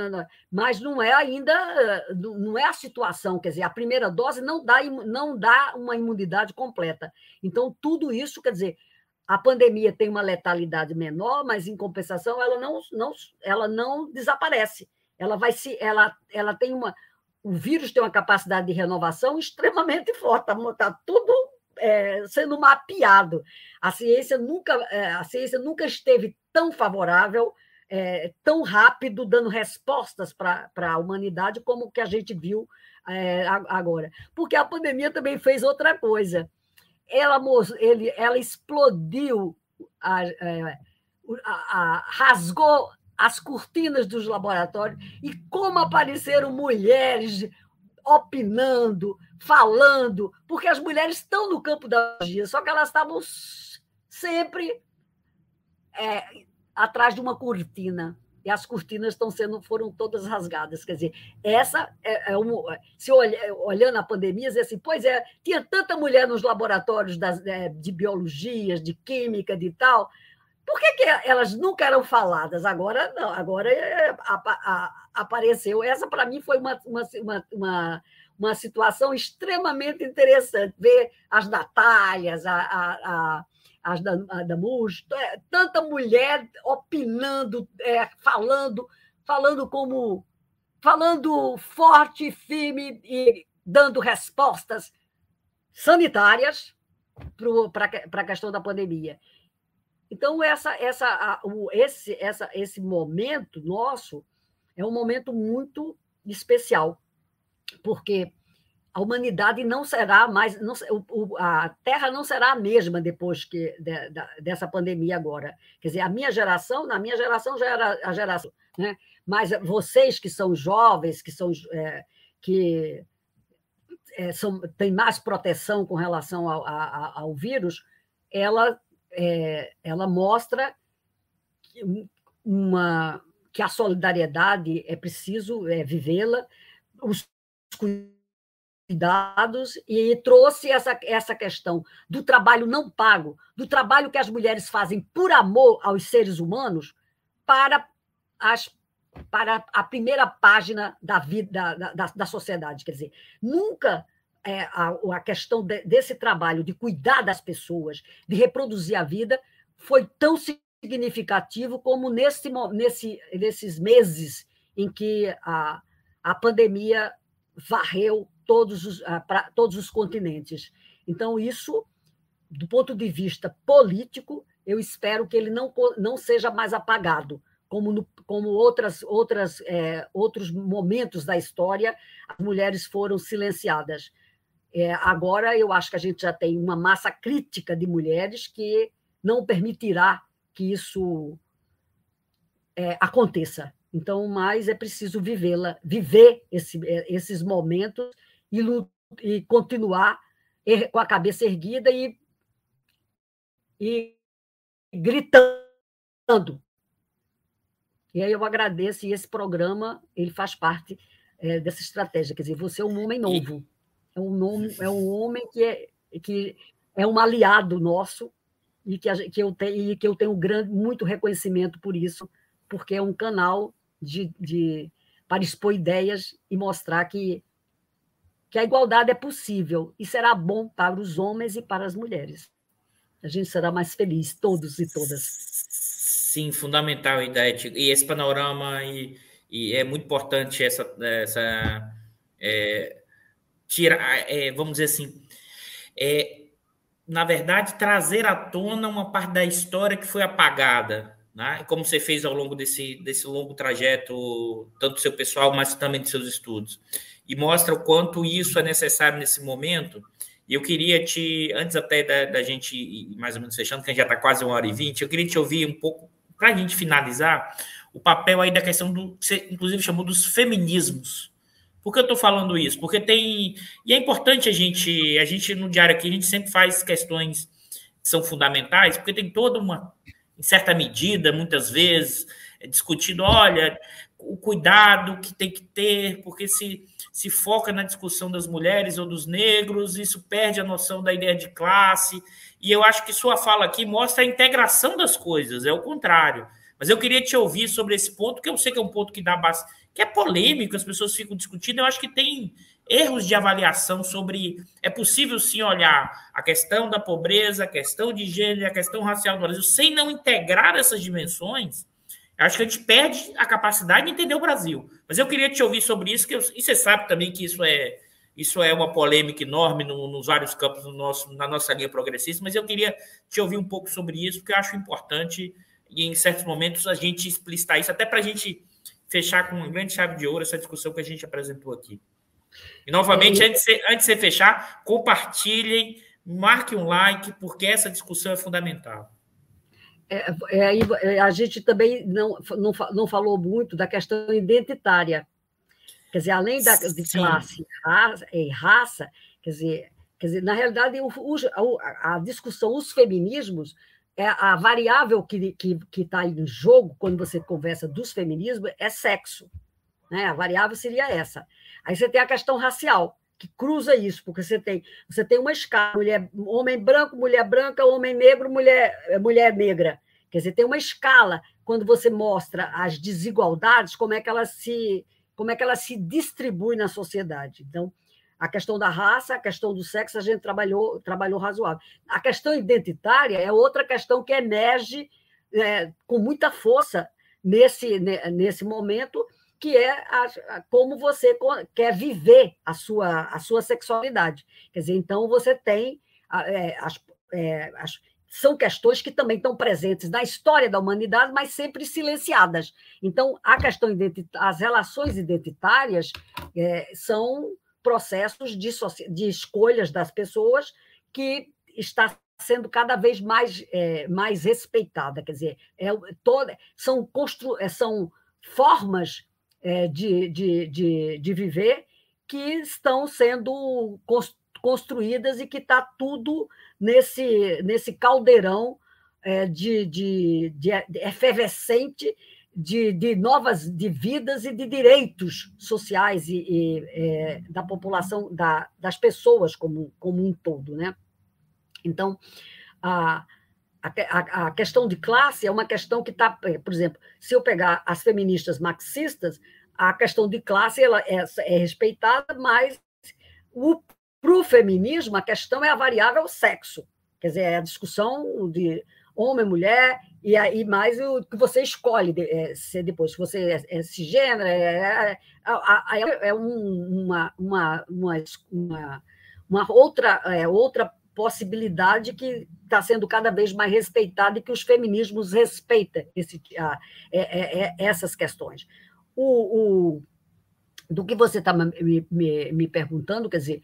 mas não é ainda, não é a situação, quer dizer, a primeira dose não dá, não dá uma imunidade completa. Então, tudo isso, quer dizer, a pandemia tem uma letalidade menor, mas em compensação ela não, não, ela não desaparece. Ela vai se, ela, ela tem uma, o vírus tem uma capacidade de renovação extremamente forte, está tá tudo é, sendo mapeado. A ciência nunca, é, a ciência nunca esteve tão favorável, é, tão rápido, dando respostas para a humanidade como que a gente viu é, agora. Porque a pandemia também fez outra coisa. Ela, ele, ela explodiu, é, a, a, rasgou as cortinas dos laboratórios e como apareceram mulheres opinando, falando, porque as mulheres estão no campo da magia, só que elas estavam sempre é, atrás de uma cortina e as cortinas estão sendo foram todas rasgadas. Quer dizer, essa é, é um, se olha, olhando a pandemia, dizer assim, pois é, tinha tanta mulher nos laboratórios das, é, de biologias, de química, de tal. Por que, que elas nunca eram faladas? Agora não, agora é, a, a, apareceu. Essa, para mim, foi uma, uma, uma, uma, situação extremamente interessante, ver as Natálias, a, a, as da, da é, tanta mulher opinando, é, falando, falando como falando forte, firme e dando respostas sanitárias para a questão da pandemia. Então, essa, essa, a, o, esse, essa, esse momento nosso é um momento muito especial, porque a humanidade não será mais, não, o, a Terra não será a mesma depois que de, de, dessa pandemia agora. Quer dizer, a minha geração, na minha geração já era a geração, né? Mas vocês que são jovens, que são é, que é, são, têm mais proteção com relação ao, ao, ao vírus, ela é, ela mostra uma que a solidariedade é preciso é, vivê-la, os cuidados e trouxe essa, essa questão do trabalho não pago, do trabalho que as mulheres fazem por amor aos seres humanos para, as, para a primeira página da vida da, da, da sociedade. Quer dizer, nunca é, a, a questão de, desse trabalho de cuidar das pessoas, de reproduzir a vida, foi tão significativo como nesse, nesse, nesses meses em que a, a pandemia varreu todos os, para todos os continentes. Então, isso, do ponto de vista político, eu espero que ele não, não seja mais apagado, como, no, como outras, outras, é, outros momentos da história, as mulheres foram silenciadas. É, agora, eu acho que a gente já tem uma massa crítica de mulheres que não permitirá que isso é, aconteça. Então, mais é preciso vivê-la, viver esse, é, esses momentos e, e continuar com a cabeça erguida e, e gritando. E aí eu agradeço, e esse programa ele faz parte é, dessa estratégia. Quer dizer, você é um homem novo. É um, nome, é um homem que é, que é um aliado nosso e que, a, que, eu, te, e que eu tenho grande, muito reconhecimento por isso, porque é um canal de, de, para expor ideias e mostrar que, que a igualdade é possível e será bom para os homens e para as mulheres. A gente será mais feliz, todos e todas. Sim, fundamental, Idete. E esse panorama, e, e é muito importante essa, essa é, tirar, é, vamos dizer assim, é, na verdade, trazer à tona uma parte da história que foi apagada, né? como você fez ao longo desse, desse longo trajeto, tanto do seu pessoal, mas também dos seus estudos. E mostra o quanto isso é necessário nesse momento. E eu queria te, antes até da, da gente mais ou menos fechando, que já está quase uma hora e vinte, eu queria te ouvir um pouco, para a gente finalizar, o papel aí da questão do, você inclusive chamou dos feminismos, por que eu estou falando isso? Porque tem. E é importante a gente. A gente, no diário aqui, a gente sempre faz questões que são fundamentais, porque tem toda uma. Em certa medida, muitas vezes, é discutido, olha, o cuidado que tem que ter, porque se, se foca na discussão das mulheres ou dos negros, isso perde a noção da ideia de classe. E eu acho que sua fala aqui mostra a integração das coisas, é o contrário. Mas eu queria te ouvir sobre esse ponto, que eu sei que é um ponto que dá bastante que é polêmico, as pessoas ficam discutindo. Eu acho que tem erros de avaliação sobre. É possível sim olhar a questão da pobreza, a questão de gênero, a questão racial no Brasil, sem não integrar essas dimensões. Eu acho que a gente perde a capacidade de entender o Brasil. Mas eu queria te ouvir sobre isso, que eu, e você sabe também que isso é, isso é uma polêmica enorme no, nos vários campos do nosso, na nossa linha progressista, mas eu queria te ouvir um pouco sobre isso, porque eu acho importante, e em certos momentos, a gente explicitar isso, até para a gente fechar com uma grande chave de ouro essa discussão que a gente apresentou aqui. E, novamente, antes, de, antes de fechar, compartilhem, marque um like, porque essa discussão é fundamental. É, é, é a gente também não, não, não falou muito da questão identitária. Quer dizer, além da, de classe e raça, quer dizer, quer dizer, na realidade, o, o, a, a discussão, os feminismos, é a variável que está que, que tá em jogo quando você conversa dos feminismos é sexo. Né? A variável seria essa. Aí você tem a questão racial, que cruza isso, porque você tem, você tem uma escala, mulher, homem branco, mulher branca, homem negro, mulher, mulher negra. Quer dizer, tem uma escala quando você mostra as desigualdades, como é que ela se, como é que ela se distribui na sociedade. Então, a questão da raça, a questão do sexo, a gente trabalhou, trabalhou razoável. A questão identitária é outra questão que emerge é, com muita força nesse, nesse momento, que é a, a, como você quer viver a sua, a sua sexualidade. Quer dizer, então você tem é, as, é, as, são questões que também estão presentes na história da humanidade, mas sempre silenciadas. Então, a questão as relações identitárias é, são processos de, de escolhas das pessoas que está sendo cada vez mais, é, mais respeitada. Quer dizer, é, toda, são, constru, é, são formas é, de, de, de, de viver que estão sendo construídas e que está tudo nesse, nesse caldeirão é, de, de, de, efervescente de, de novas de vidas e de direitos sociais e, e é, da população, da, das pessoas como, como um todo. Né? Então, a, a, a questão de classe é uma questão que está, é, por exemplo, se eu pegar as feministas marxistas, a questão de classe ela é, é respeitada, mas para o feminismo a questão é a variável sexo. Quer dizer, é a discussão de homem, mulher, e aí mais o que você escolhe é, ser depois. Se você é, é cisgênero, é, é, é um, uma, uma, uma, uma, outra, é, outra possibilidade que está sendo cada vez mais respeitada e que os feminismos respeitam esse, a, é, é, essas questões. O, o, do que você está me, me, me, perguntando, quer dizer,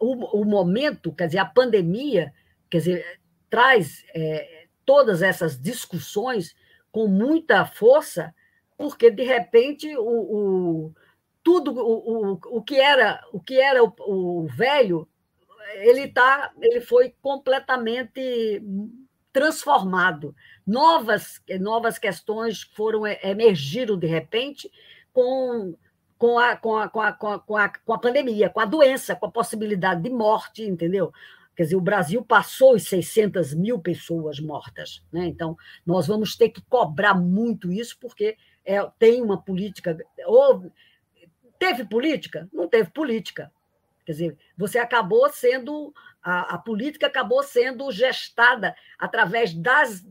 o, o, momento, quer dizer, a pandemia, quer dizer, traz é, todas essas discussões com muita força, porque de repente o, o tudo o, o, o que era o que era o, o velho ele tá ele foi completamente transformado novas novas questões foram emergiram de repente com com a, com, a, com, a, com, a, com a pandemia, com a doença, com a possibilidade de morte, entendeu? Quer dizer, o Brasil passou os 600 mil pessoas mortas. Né? Então, nós vamos ter que cobrar muito isso, porque é, tem uma política. Ou, teve política? Não teve política. Quer dizer, você acabou sendo. A, a política acabou sendo gestada através das,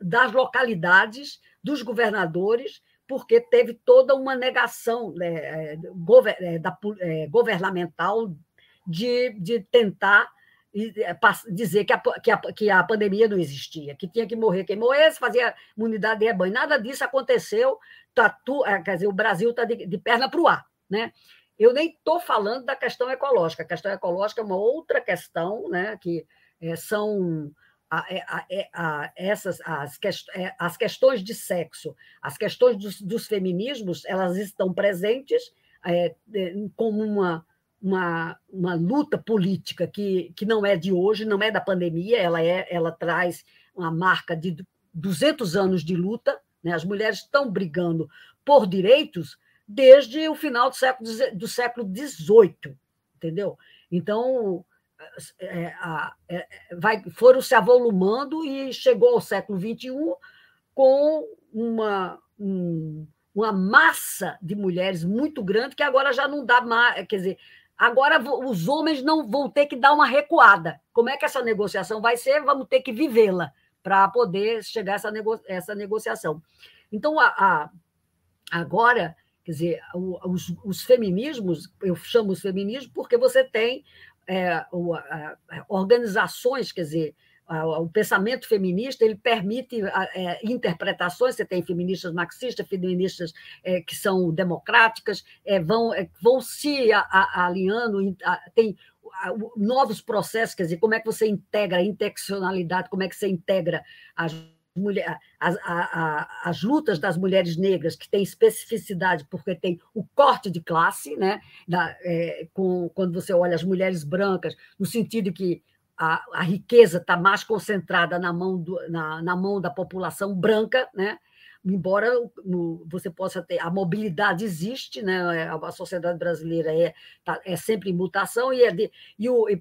das localidades, dos governadores, porque teve toda uma negação né, gover, da, é, governamental de, de tentar dizer que a, que, a, que a pandemia não existia, que tinha que morrer quem morresse, fazia imunidade de rebanho. Nada disso aconteceu. Tá tu, quer dizer, o Brasil está de, de perna para o ar. Né? Eu nem estou falando da questão ecológica. A questão ecológica é uma outra questão, né? que é, são a, é, é, a, essas as, quest, é, as questões de sexo, as questões dos, dos feminismos, elas estão presentes é, como uma, uma, uma luta política que, que não é de hoje, não é da pandemia, ela, é, ela traz uma marca de 200 anos de luta. Né? As mulheres estão brigando por direitos desde o final do século, do século XVIII, entendeu? Então, é, é, vai, foram se avolumando e chegou ao século XXI com uma, um, uma massa de mulheres muito grande que agora já não dá mais. Quer dizer, agora os homens não vão ter que dar uma recuada. Como é que essa negociação vai ser? Vamos ter que vivê-la para poder chegar a essa, nego, essa negociação. Então, a, a, agora, quer dizer, os, os feminismos, eu chamo os feminismos porque você tem é, organizações, quer dizer, o pensamento feminista ele permite é, interpretações. Você tem feministas marxistas, feministas é, que são democráticas, é, vão, é, vão se a, a, alinhando, tem novos processos, quer dizer, como é que você integra a interseccionalidade, como é que você integra as as, a, a, as lutas das mulheres negras, que têm especificidade, porque tem o corte de classe, né? Da, é, com, quando você olha as mulheres brancas, no sentido que a, a riqueza está mais concentrada na mão, do, na, na mão da população branca, né? embora no, você possa ter a mobilidade existe, né? A sociedade brasileira é, tá, é sempre em mutação e, é de, e o e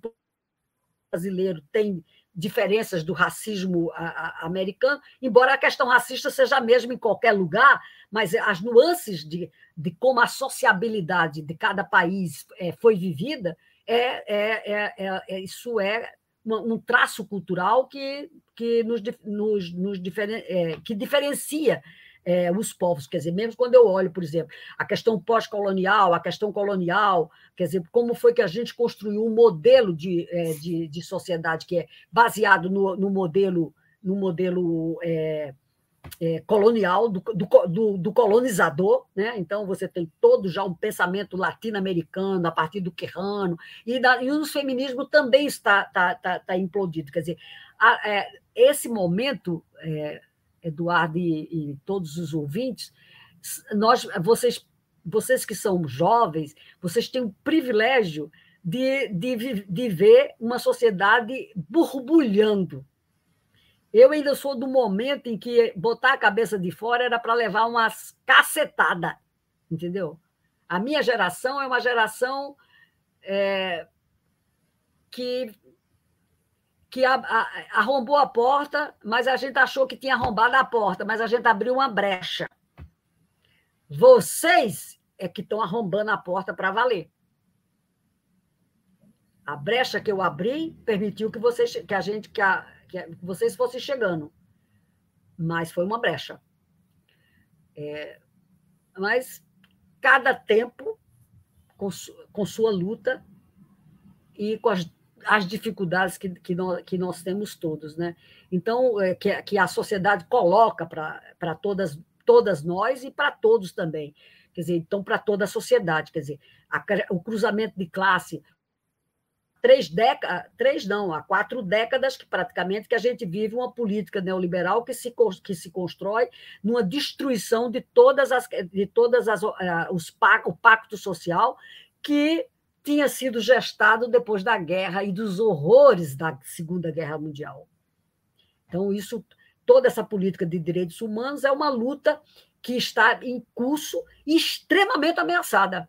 brasileiro tem diferenças do racismo americano, embora a questão racista seja a mesma em qualquer lugar, mas as nuances de, de como a sociabilidade de cada país é, foi vivida, é, é, é, é, é isso é um traço cultural que, que, nos, nos, nos diferen, é, que diferencia é, os povos. Quer dizer, mesmo quando eu olho, por exemplo, a questão pós-colonial, a questão colonial, quer dizer, como foi que a gente construiu um modelo de, é, de, de, sociedade que é baseado no, no modelo, no modelo é, é, colonial, do, do, do, colonizador, né? então você tem todo já um pensamento latino-americano a partir do Querrano, e, da, e o feminismo também está, está, está, está implodido. Quer dizer, a, é, esse momento é, Eduardo e, e todos os ouvintes, nós, vocês, vocês que são jovens, vocês têm o privilégio de, de, de ver uma sociedade borbulhando. Eu ainda sou do momento em que botar a cabeça de fora era para levar umas cacetadas, entendeu? A minha geração é uma geração é, que que a, a, arrombou a porta, mas a gente achou que tinha arrombado a porta, mas a gente abriu uma brecha. Vocês é que estão arrombando a porta para valer. A brecha que eu abri permitiu que vocês, que a gente, que, a, que vocês fossem chegando. mas foi uma brecha. É, mas cada tempo com, su, com sua luta e com as, as dificuldades que, que, nós, que nós temos todos. Né? Então, é, que, que a sociedade coloca para todas, todas nós e para todos também. Quer dizer, então, para toda a sociedade. Quer dizer, a, o cruzamento de classe, três décadas, três não, há quatro décadas que praticamente que a gente vive uma política neoliberal que se, que se constrói numa destruição de todas as de todas as uh, os o pacto social que tinha sido gestado depois da guerra e dos horrores da Segunda Guerra Mundial. Então isso toda essa política de direitos humanos é uma luta que está em curso e extremamente ameaçada.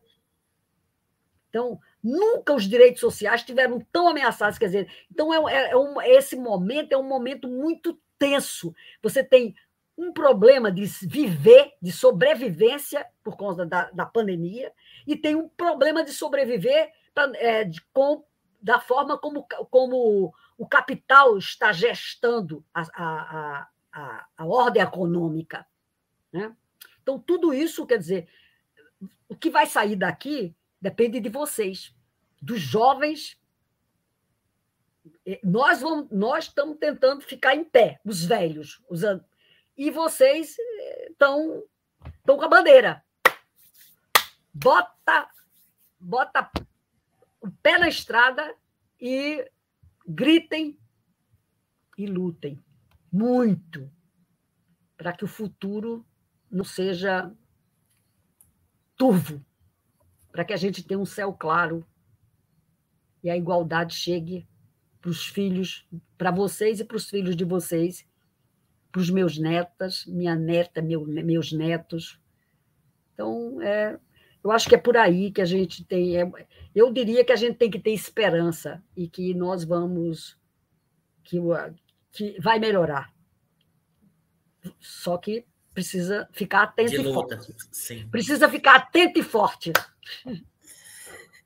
Então, Nunca os direitos sociais estiveram tão ameaçados. Quer dizer, então é, é, é um, esse momento é um momento muito tenso. Você tem um problema de viver, de sobrevivência por causa da, da pandemia, e tem um problema de sobreviver pra, é, de, com, da forma como, como o capital está gestando a, a, a, a ordem econômica. Né? Então, tudo isso, quer dizer, o que vai sair daqui Depende de vocês, dos jovens. Nós vamos, nós estamos tentando ficar em pé, os velhos, usando. E vocês estão eh, estão com a bandeira. Bota bota o pé na estrada e gritem e lutem muito para que o futuro não seja turvo, para que a gente tenha um céu claro e a igualdade chegue para os filhos, para vocês e para os filhos de vocês, para os meus netas, minha neta, meu, meus netos. Então, é, eu acho que é por aí que a gente tem. É, eu diria que a gente tem que ter esperança e que nós vamos. que, que vai melhorar. Só que precisa ficar atento e forte. Sim. Precisa ficar atento e forte.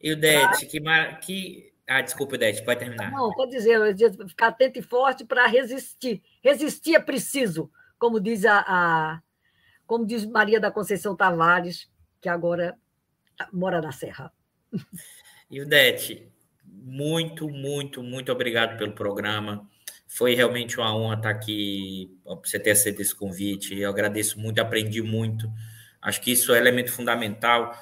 E o Dete, que, que. Ah, desculpa, Dete, pode terminar. Não, pode dizer, ficar atento e forte para resistir. Resistir é preciso, como diz a, a, como diz Maria da Conceição Tavares, que agora mora na Serra. E o Dete, muito, muito, muito obrigado pelo programa. Foi realmente uma honra estar aqui, você ter aceito esse convite. Eu agradeço muito, aprendi muito. Acho que isso é elemento fundamental.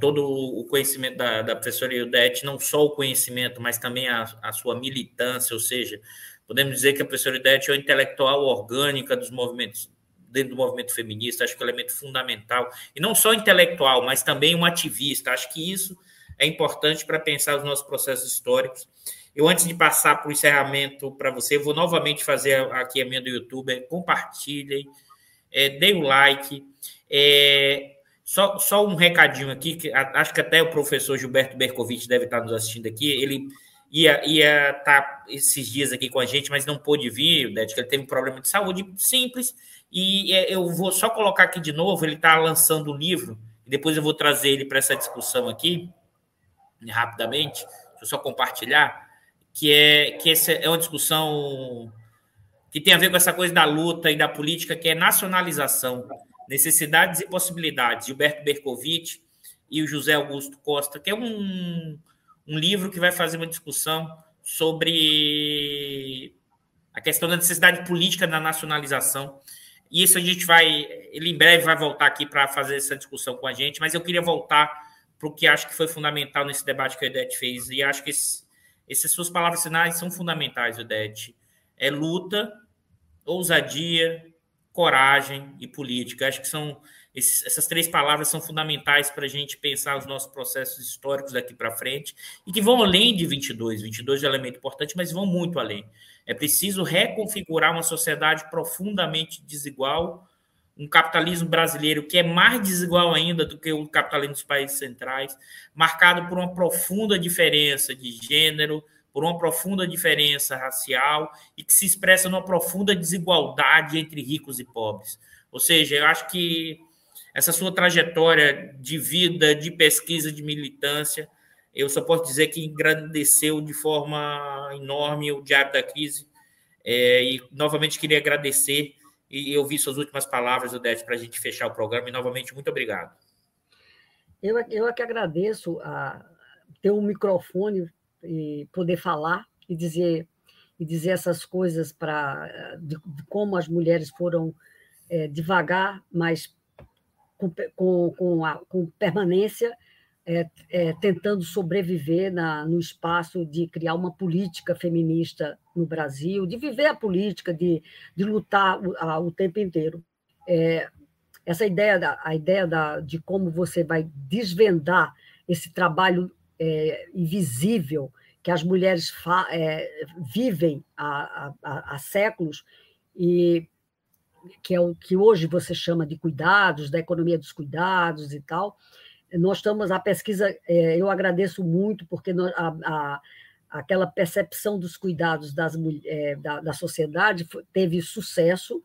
Todo o conhecimento da, da professora Ildete, não só o conhecimento, mas também a, a sua militância, ou seja, podemos dizer que a professora Ildete é uma intelectual orgânica dos movimentos dentro do movimento feminista, acho que é um elemento fundamental, e não só intelectual, mas também um ativista. Acho que isso é importante para pensar os nossos processos históricos. Eu, antes de passar para o encerramento para você, vou novamente fazer aqui a minha do YouTube. Compartilhem, é, dê o like. É, só, só um recadinho aqui, que acho que até o professor Gilberto Bercovitch deve estar nos assistindo aqui. Ele ia, ia estar esses dias aqui com a gente, mas não pôde vir, né, que ele teve um problema de saúde simples. E é, eu vou só colocar aqui de novo, ele está lançando um livro, e depois eu vou trazer ele para essa discussão aqui, rapidamente. Deixa eu só compartilhar que é que essa é uma discussão que tem a ver com essa coisa da luta e da política, que é nacionalização, necessidades e possibilidades. Gilberto Bercovitch e o José Augusto Costa, que é um, um livro que vai fazer uma discussão sobre a questão da necessidade política da nacionalização. E isso a gente vai, ele em breve vai voltar aqui para fazer essa discussão com a gente, mas eu queria voltar para o que acho que foi fundamental nesse debate que a Edete fez, e acho que esse, essas suas palavras finais são fundamentais, Odete. É luta, ousadia, coragem e política. Acho que são esses, essas três palavras são fundamentais para a gente pensar os nossos processos históricos daqui para frente e que vão além de 22. 22 é um elemento importante, mas vão muito além. É preciso reconfigurar uma sociedade profundamente desigual, um capitalismo brasileiro que é mais desigual ainda do que o capitalismo dos países centrais, marcado por uma profunda diferença de gênero, por uma profunda diferença racial e que se expressa numa profunda desigualdade entre ricos e pobres. Ou seja, eu acho que essa sua trajetória de vida, de pesquisa, de militância, eu só posso dizer que engrandeceu de forma enorme o Diário da Crise. É, e novamente queria agradecer e ouvir suas últimas palavras, Odete, para a gente fechar o programa. E novamente, muito obrigado. Eu, eu é que agradeço a ter um microfone e poder falar e dizer e dizer essas coisas para de, de, como as mulheres foram é, devagar, mas com, com, com, a, com permanência é, é, tentando sobreviver na, no espaço de criar uma política feminista no Brasil, de viver a política, de, de lutar o, a, o tempo inteiro. É, essa ideia, da, a ideia da, de como você vai desvendar esse trabalho é, invisível que as mulheres é, vivem há, há, há séculos e que é o que hoje você chama de cuidados, da economia dos cuidados e tal, nós estamos, a pesquisa, é, eu agradeço muito, porque a, a, aquela percepção dos cuidados das, é, da, da sociedade teve sucesso.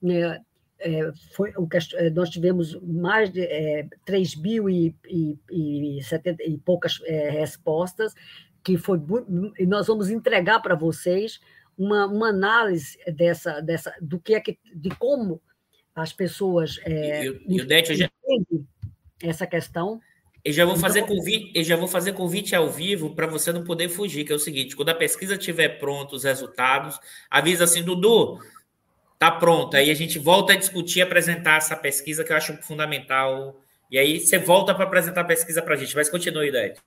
Né? É, foi, o, nós tivemos mais de é, 3 mil e, e, e, 70, e poucas é, respostas, que foi e nós vamos entregar para vocês uma, uma análise dessa, dessa do que é que de como as pessoas é, e, e, e já essa questão. Eu já vou então, fazer convite, eu já vou fazer convite ao vivo para você não poder fugir, que é o seguinte: quando a pesquisa estiver pronta, os resultados, avisa assim, Dudu, tá pronto. Aí a gente volta a discutir, apresentar essa pesquisa que eu acho fundamental. E aí você volta para apresentar a pesquisa para a gente. Mas continue, Idade.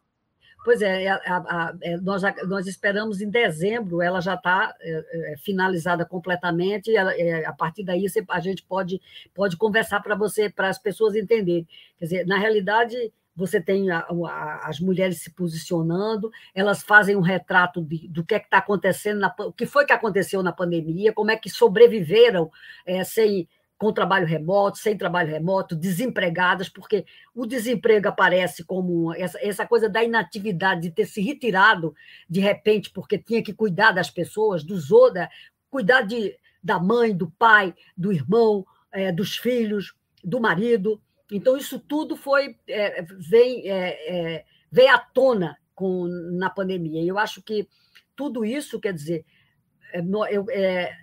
Pois é, a, a, a, é, nós, nós esperamos em dezembro, ela já está é, é, finalizada completamente, e ela, é, a partir daí você, a gente pode, pode conversar para você, para as pessoas entenderem. Quer dizer, na realidade, você tem as mulheres se posicionando, elas fazem um retrato de, do que é está acontecendo, na, o que foi que aconteceu na pandemia, como é que sobreviveram é, sem com trabalho remoto, sem trabalho remoto, desempregadas, porque o desemprego aparece como essa, essa coisa da inatividade, de ter se retirado de repente, porque tinha que cuidar das pessoas, dos outros, cuidar de, da mãe, do pai, do irmão, é, dos filhos, do marido. Então, isso tudo foi é, vem, é, é à tona com, na pandemia. E eu acho que tudo isso, quer dizer, é, é,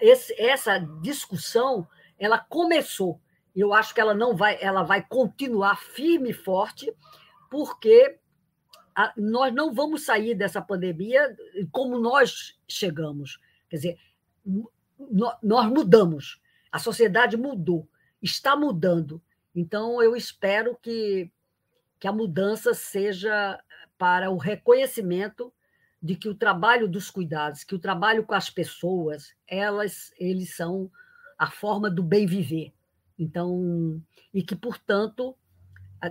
esse, essa discussão ela começou. Eu acho que ela não vai, ela vai continuar firme e forte, porque a, nós não vamos sair dessa pandemia como nós chegamos. Quer dizer, nós mudamos, a sociedade mudou, está mudando. Então, eu espero que, que a mudança seja para o reconhecimento de que o trabalho dos cuidados, que o trabalho com as pessoas, elas, eles são a forma do bem viver. Então, e que, portanto,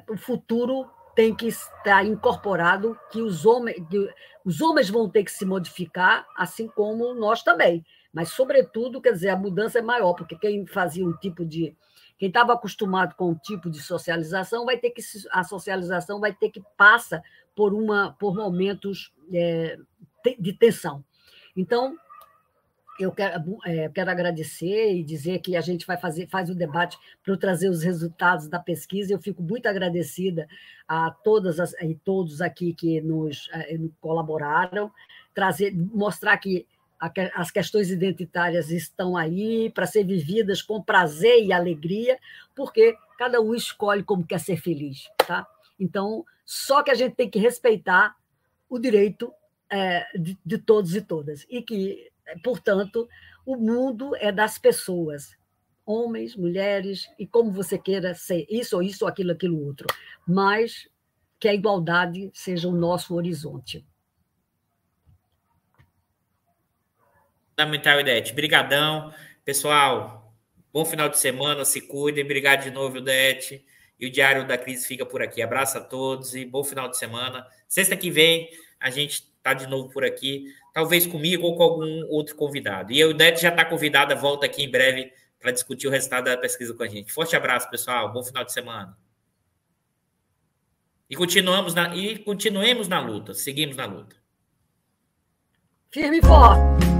o futuro tem que estar incorporado que os homens, que os homens vão ter que se modificar, assim como nós também. Mas, sobretudo, quer dizer, a mudança é maior, porque quem fazia um tipo de. Quem estava acostumado com um tipo de socialização vai ter que. A socialização vai ter que passa por, uma, por momentos é, de tensão. Então, eu quero, é, quero agradecer e dizer que a gente vai fazer faz o debate para trazer os resultados da pesquisa. Eu fico muito agradecida a todas as, e todos aqui que nos é, colaboraram, trazer, mostrar que as questões identitárias estão aí para ser vividas com prazer e alegria, porque cada um escolhe como quer ser feliz, tá? Então, só que a gente tem que respeitar o direito é, de, de todos e todas e que Portanto, o mundo é das pessoas, homens, mulheres, e como você queira ser, isso ou isso, ou aquilo, aquilo outro, mas que a igualdade seja o nosso horizonte. Fundamental, Idete. Brigadão. Pessoal, bom final de semana, se cuidem. Obrigado de novo, Idete. E o Diário da Crise fica por aqui. Abraço a todos e bom final de semana. Sexta que vem, a gente está de novo por aqui talvez comigo ou com algum outro convidado. E o Neto já está convidada, volta aqui em breve para discutir o resultado da pesquisa com a gente. Forte abraço, pessoal. Bom final de semana. E continuamos na, e continuemos na luta. Seguimos na luta. Firme e forte.